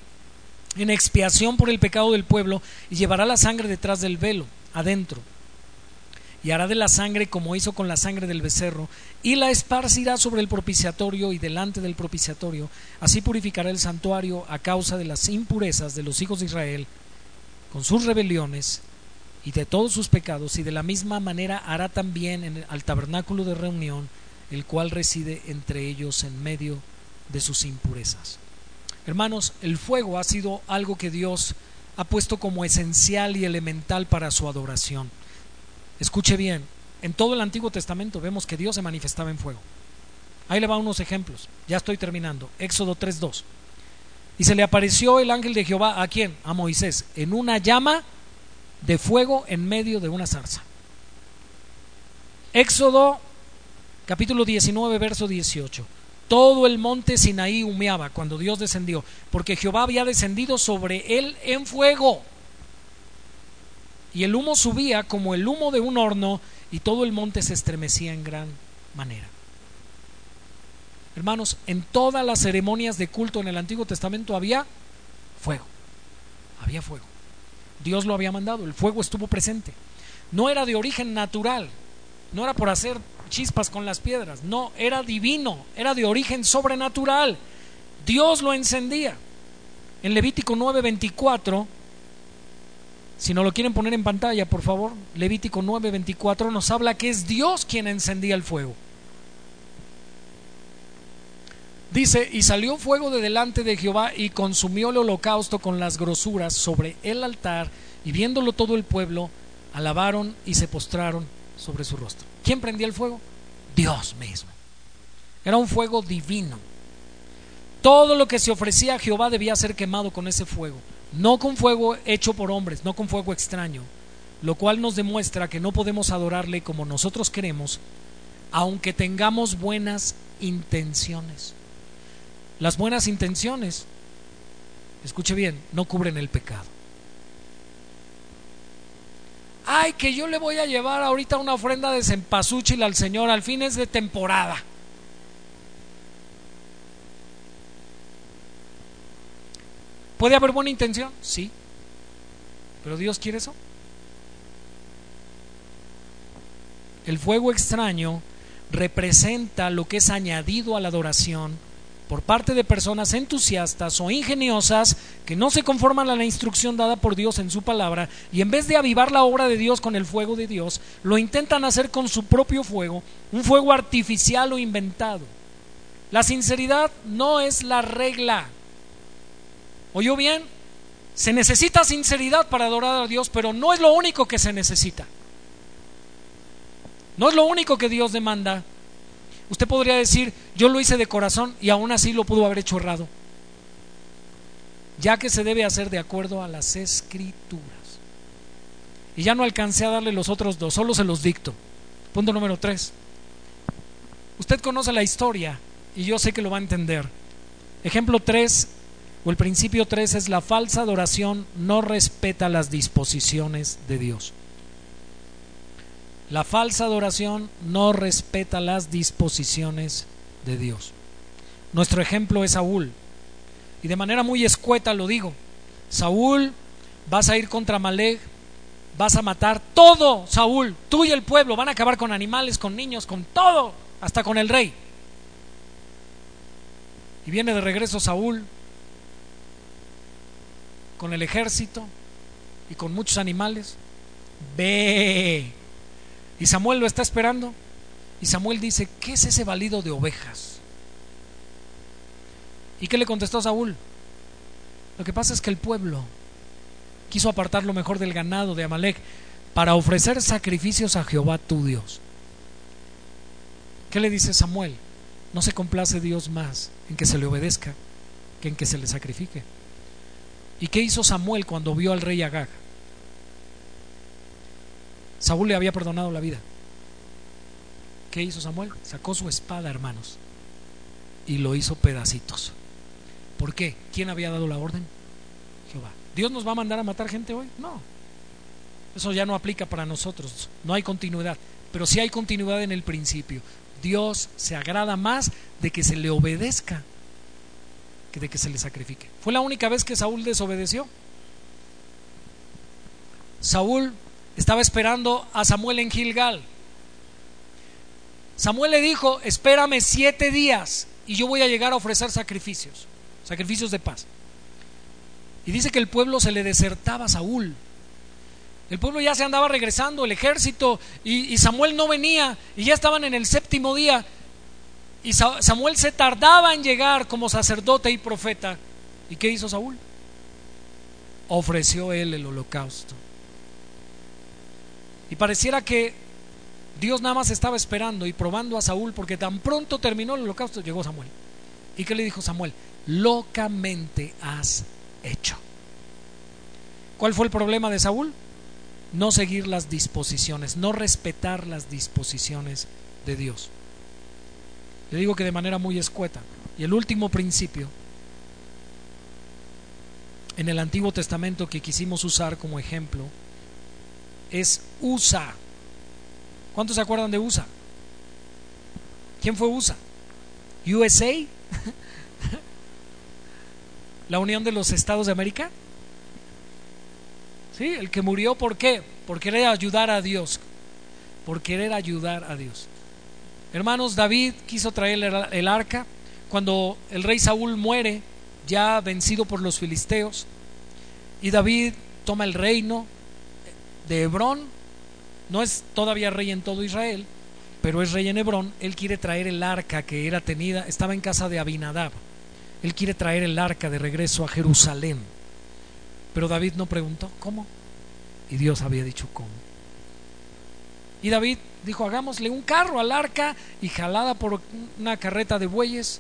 en expiación por el pecado del pueblo y llevará la sangre detrás del velo, adentro. Y hará de la sangre como hizo con la sangre del becerro, y la esparcirá sobre el propiciatorio y delante del propiciatorio. Así purificará el santuario a causa de las impurezas de los hijos de Israel, con sus rebeliones y de todos sus pecados, y de la misma manera hará también en al tabernáculo de reunión, el cual reside entre ellos en medio de sus impurezas. Hermanos, el fuego ha sido algo que Dios ha puesto como esencial y elemental para su adoración. Escuche bien, en todo el Antiguo Testamento vemos que Dios se manifestaba en fuego. Ahí le va unos ejemplos. Ya estoy terminando. Éxodo 3.2. Y se le apareció el ángel de Jehová a quién? A Moisés, en una llama de fuego en medio de una zarza. Éxodo capítulo 19, verso 18. Todo el monte Sinaí humeaba cuando Dios descendió, porque Jehová había descendido sobre él en fuego. Y el humo subía como el humo de un horno, y todo el monte se estremecía en gran manera. Hermanos, en todas las ceremonias de culto en el Antiguo Testamento había fuego. Había fuego. Dios lo había mandado, el fuego estuvo presente. No era de origen natural, no era por hacer chispas con las piedras. No, era divino, era de origen sobrenatural. Dios lo encendía. En Levítico 9:24, si no lo quieren poner en pantalla, por favor, Levítico 9:24 nos habla que es Dios quien encendía el fuego. Dice, y salió fuego de delante de Jehová y consumió el holocausto con las grosuras sobre el altar, y viéndolo todo el pueblo, alabaron y se postraron sobre su rostro. ¿Quién prendía el fuego? Dios mismo. Era un fuego divino. Todo lo que se ofrecía a Jehová debía ser quemado con ese fuego, no con fuego hecho por hombres, no con fuego extraño, lo cual nos demuestra que no podemos adorarle como nosotros queremos, aunque tengamos buenas intenciones. Las buenas intenciones, escuche bien, no cubren el pecado ay, que yo le voy a llevar ahorita una ofrenda de cempasúchil al Señor, al fin es de temporada. ¿Puede haber buena intención? Sí. ¿Pero Dios quiere eso? El fuego extraño representa lo que es añadido a la adoración por parte de personas entusiastas o ingeniosas que no se conforman a la instrucción dada por Dios en su palabra y en vez de avivar la obra de Dios con el fuego de Dios, lo intentan hacer con su propio fuego, un fuego artificial o inventado. La sinceridad no es la regla. ¿Oyó bien? Se necesita sinceridad para adorar a Dios, pero no es lo único que se necesita. No es lo único que Dios demanda. Usted podría decir, yo lo hice de corazón y aún así lo pudo haber hecho errado. Ya que se debe hacer de acuerdo a las escrituras. Y ya no alcancé a darle los otros dos, solo se los dicto. Punto número tres. Usted conoce la historia y yo sé que lo va a entender. Ejemplo tres, o el principio tres es la falsa adoración no respeta las disposiciones de Dios. La falsa adoración no respeta las disposiciones de Dios. Nuestro ejemplo es Saúl. Y de manera muy escueta lo digo. Saúl, vas a ir contra Malek, vas a matar todo, Saúl, tú y el pueblo, van a acabar con animales, con niños, con todo, hasta con el rey. Y viene de regreso Saúl con el ejército y con muchos animales. Ve, y Samuel lo está esperando. Y Samuel dice, ¿qué es ese balido de ovejas? ¿Y qué le contestó Saúl? Lo que pasa es que el pueblo quiso apartar lo mejor del ganado de Amalek para ofrecer sacrificios a Jehová tu Dios. ¿Qué le dice Samuel? No se complace Dios más en que se le obedezca que en que se le sacrifique. ¿Y qué hizo Samuel cuando vio al rey Agag? Saúl le había perdonado la vida. ¿Qué hizo Samuel? Sacó su espada, hermanos, y lo hizo pedacitos. ¿Por qué? ¿Quién había dado la orden? Jehová. ¿Dios nos va a mandar a matar gente hoy? No. Eso ya no aplica para nosotros. No hay continuidad. Pero sí hay continuidad en el principio. Dios se agrada más de que se le obedezca de que se le sacrifique. Fue la única vez que Saúl desobedeció. Saúl estaba esperando a Samuel en Gilgal. Samuel le dijo, espérame siete días y yo voy a llegar a ofrecer sacrificios, sacrificios de paz. Y dice que el pueblo se le desertaba a Saúl. El pueblo ya se andaba regresando, el ejército, y, Samuel no venía, y ya estaban en el séptimo día. Y Samuel se tardaba en llegar como sacerdote y profeta. ¿Y qué hizo Saúl? Ofreció él el holocausto. Y pareciera que Dios nada más estaba esperando y probando a Saúl porque tan pronto terminó el holocausto llegó Samuel. ¿Y qué le dijo Samuel? Locamente has hecho. ¿Cuál fue el problema de Saúl? No seguir las disposiciones, no respetar las disposiciones de Dios. Le digo que de manera muy escueta. Y el último principio en el Antiguo Testamento que quisimos usar como ejemplo es USA. ¿Cuántos se acuerdan de USA? ¿Quién fue USA? USA. La Unión de los Estados de América. ¿Sí? El que murió, ¿por qué? Por querer ayudar a Dios. Por querer ayudar a Dios. Hermanos, David quiso traer el arca. Cuando el rey Saúl muere, ya vencido por los filisteos, y David toma el reino, de Hebrón, no es todavía rey en todo Israel, pero es rey en Hebrón, él quiere traer el arca que era tenida, estaba en casa de Abinadab, él quiere traer el arca de regreso a Jerusalén. Pero David no preguntó, ¿cómo? Y Dios había dicho, ¿cómo? Y David dijo, hagámosle un carro al arca y jalada por una carreta de bueyes.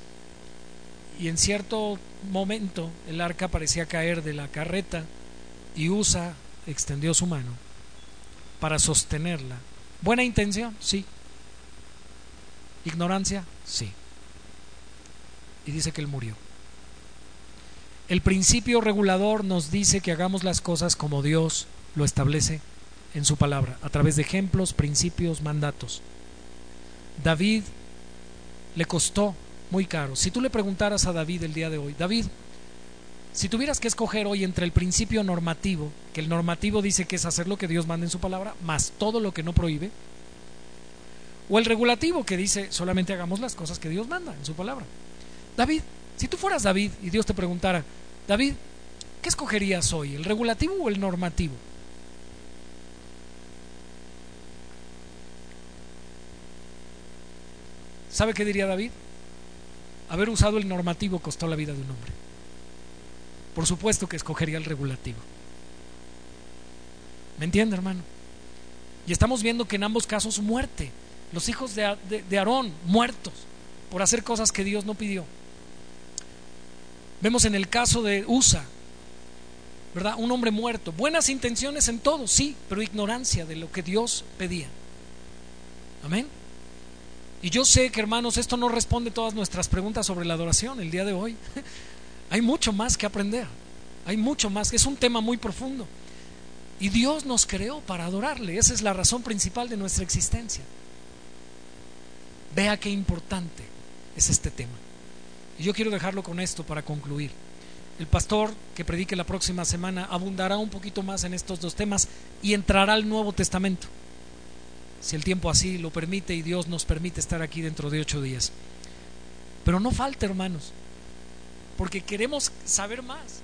Y en cierto momento el arca parecía caer de la carreta y Usa extendió su mano para sostenerla. ¿Buena intención? Sí. ¿Ignorancia? Sí. Y dice que él murió. El principio regulador nos dice que hagamos las cosas como Dios lo establece en su palabra, a través de ejemplos, principios, mandatos. David le costó muy caro. Si tú le preguntaras a David el día de hoy, David, Si tuvieras que escoger hoy entre el principio normativo, que el normativo dice que es hacer lo que Dios manda en su palabra, más todo lo que no prohíbe, o el regulativo que dice solamente hagamos las cosas que Dios manda en su palabra. David, si tú fueras David y Dios te preguntara, David, ¿qué escogerías hoy, el regulativo o el normativo? ¿Sabe qué diría David? Haber usado el normativo costó la vida de un hombre. Por supuesto que escogería el regulativo. ¿Me entiende, hermano? Y estamos viendo que en ambos casos muerte. Los hijos de, de Aarón muertos por hacer cosas que Dios no pidió. Vemos en el caso de Usa, ¿verdad? Un hombre muerto. Buenas intenciones en todo, sí, pero ignorancia de lo que Dios pedía. Amén. Y yo sé que, hermanos, esto no responde todas nuestras preguntas sobre la adoración el día de hoy. Hay mucho más que aprender. Hay mucho más. Es un tema muy profundo. Y Dios nos creó para adorarle. Esa es la razón principal de nuestra existencia. Vea qué importante es este tema. Y yo quiero dejarlo con esto para concluir. El pastor que predique la próxima semana abundará un poquito más en estos dos temas y entrará al Nuevo Testamento si el tiempo así lo permite y Dios nos permite estar aquí dentro de ocho días. Pero no falta, hermanos, porque queremos saber más.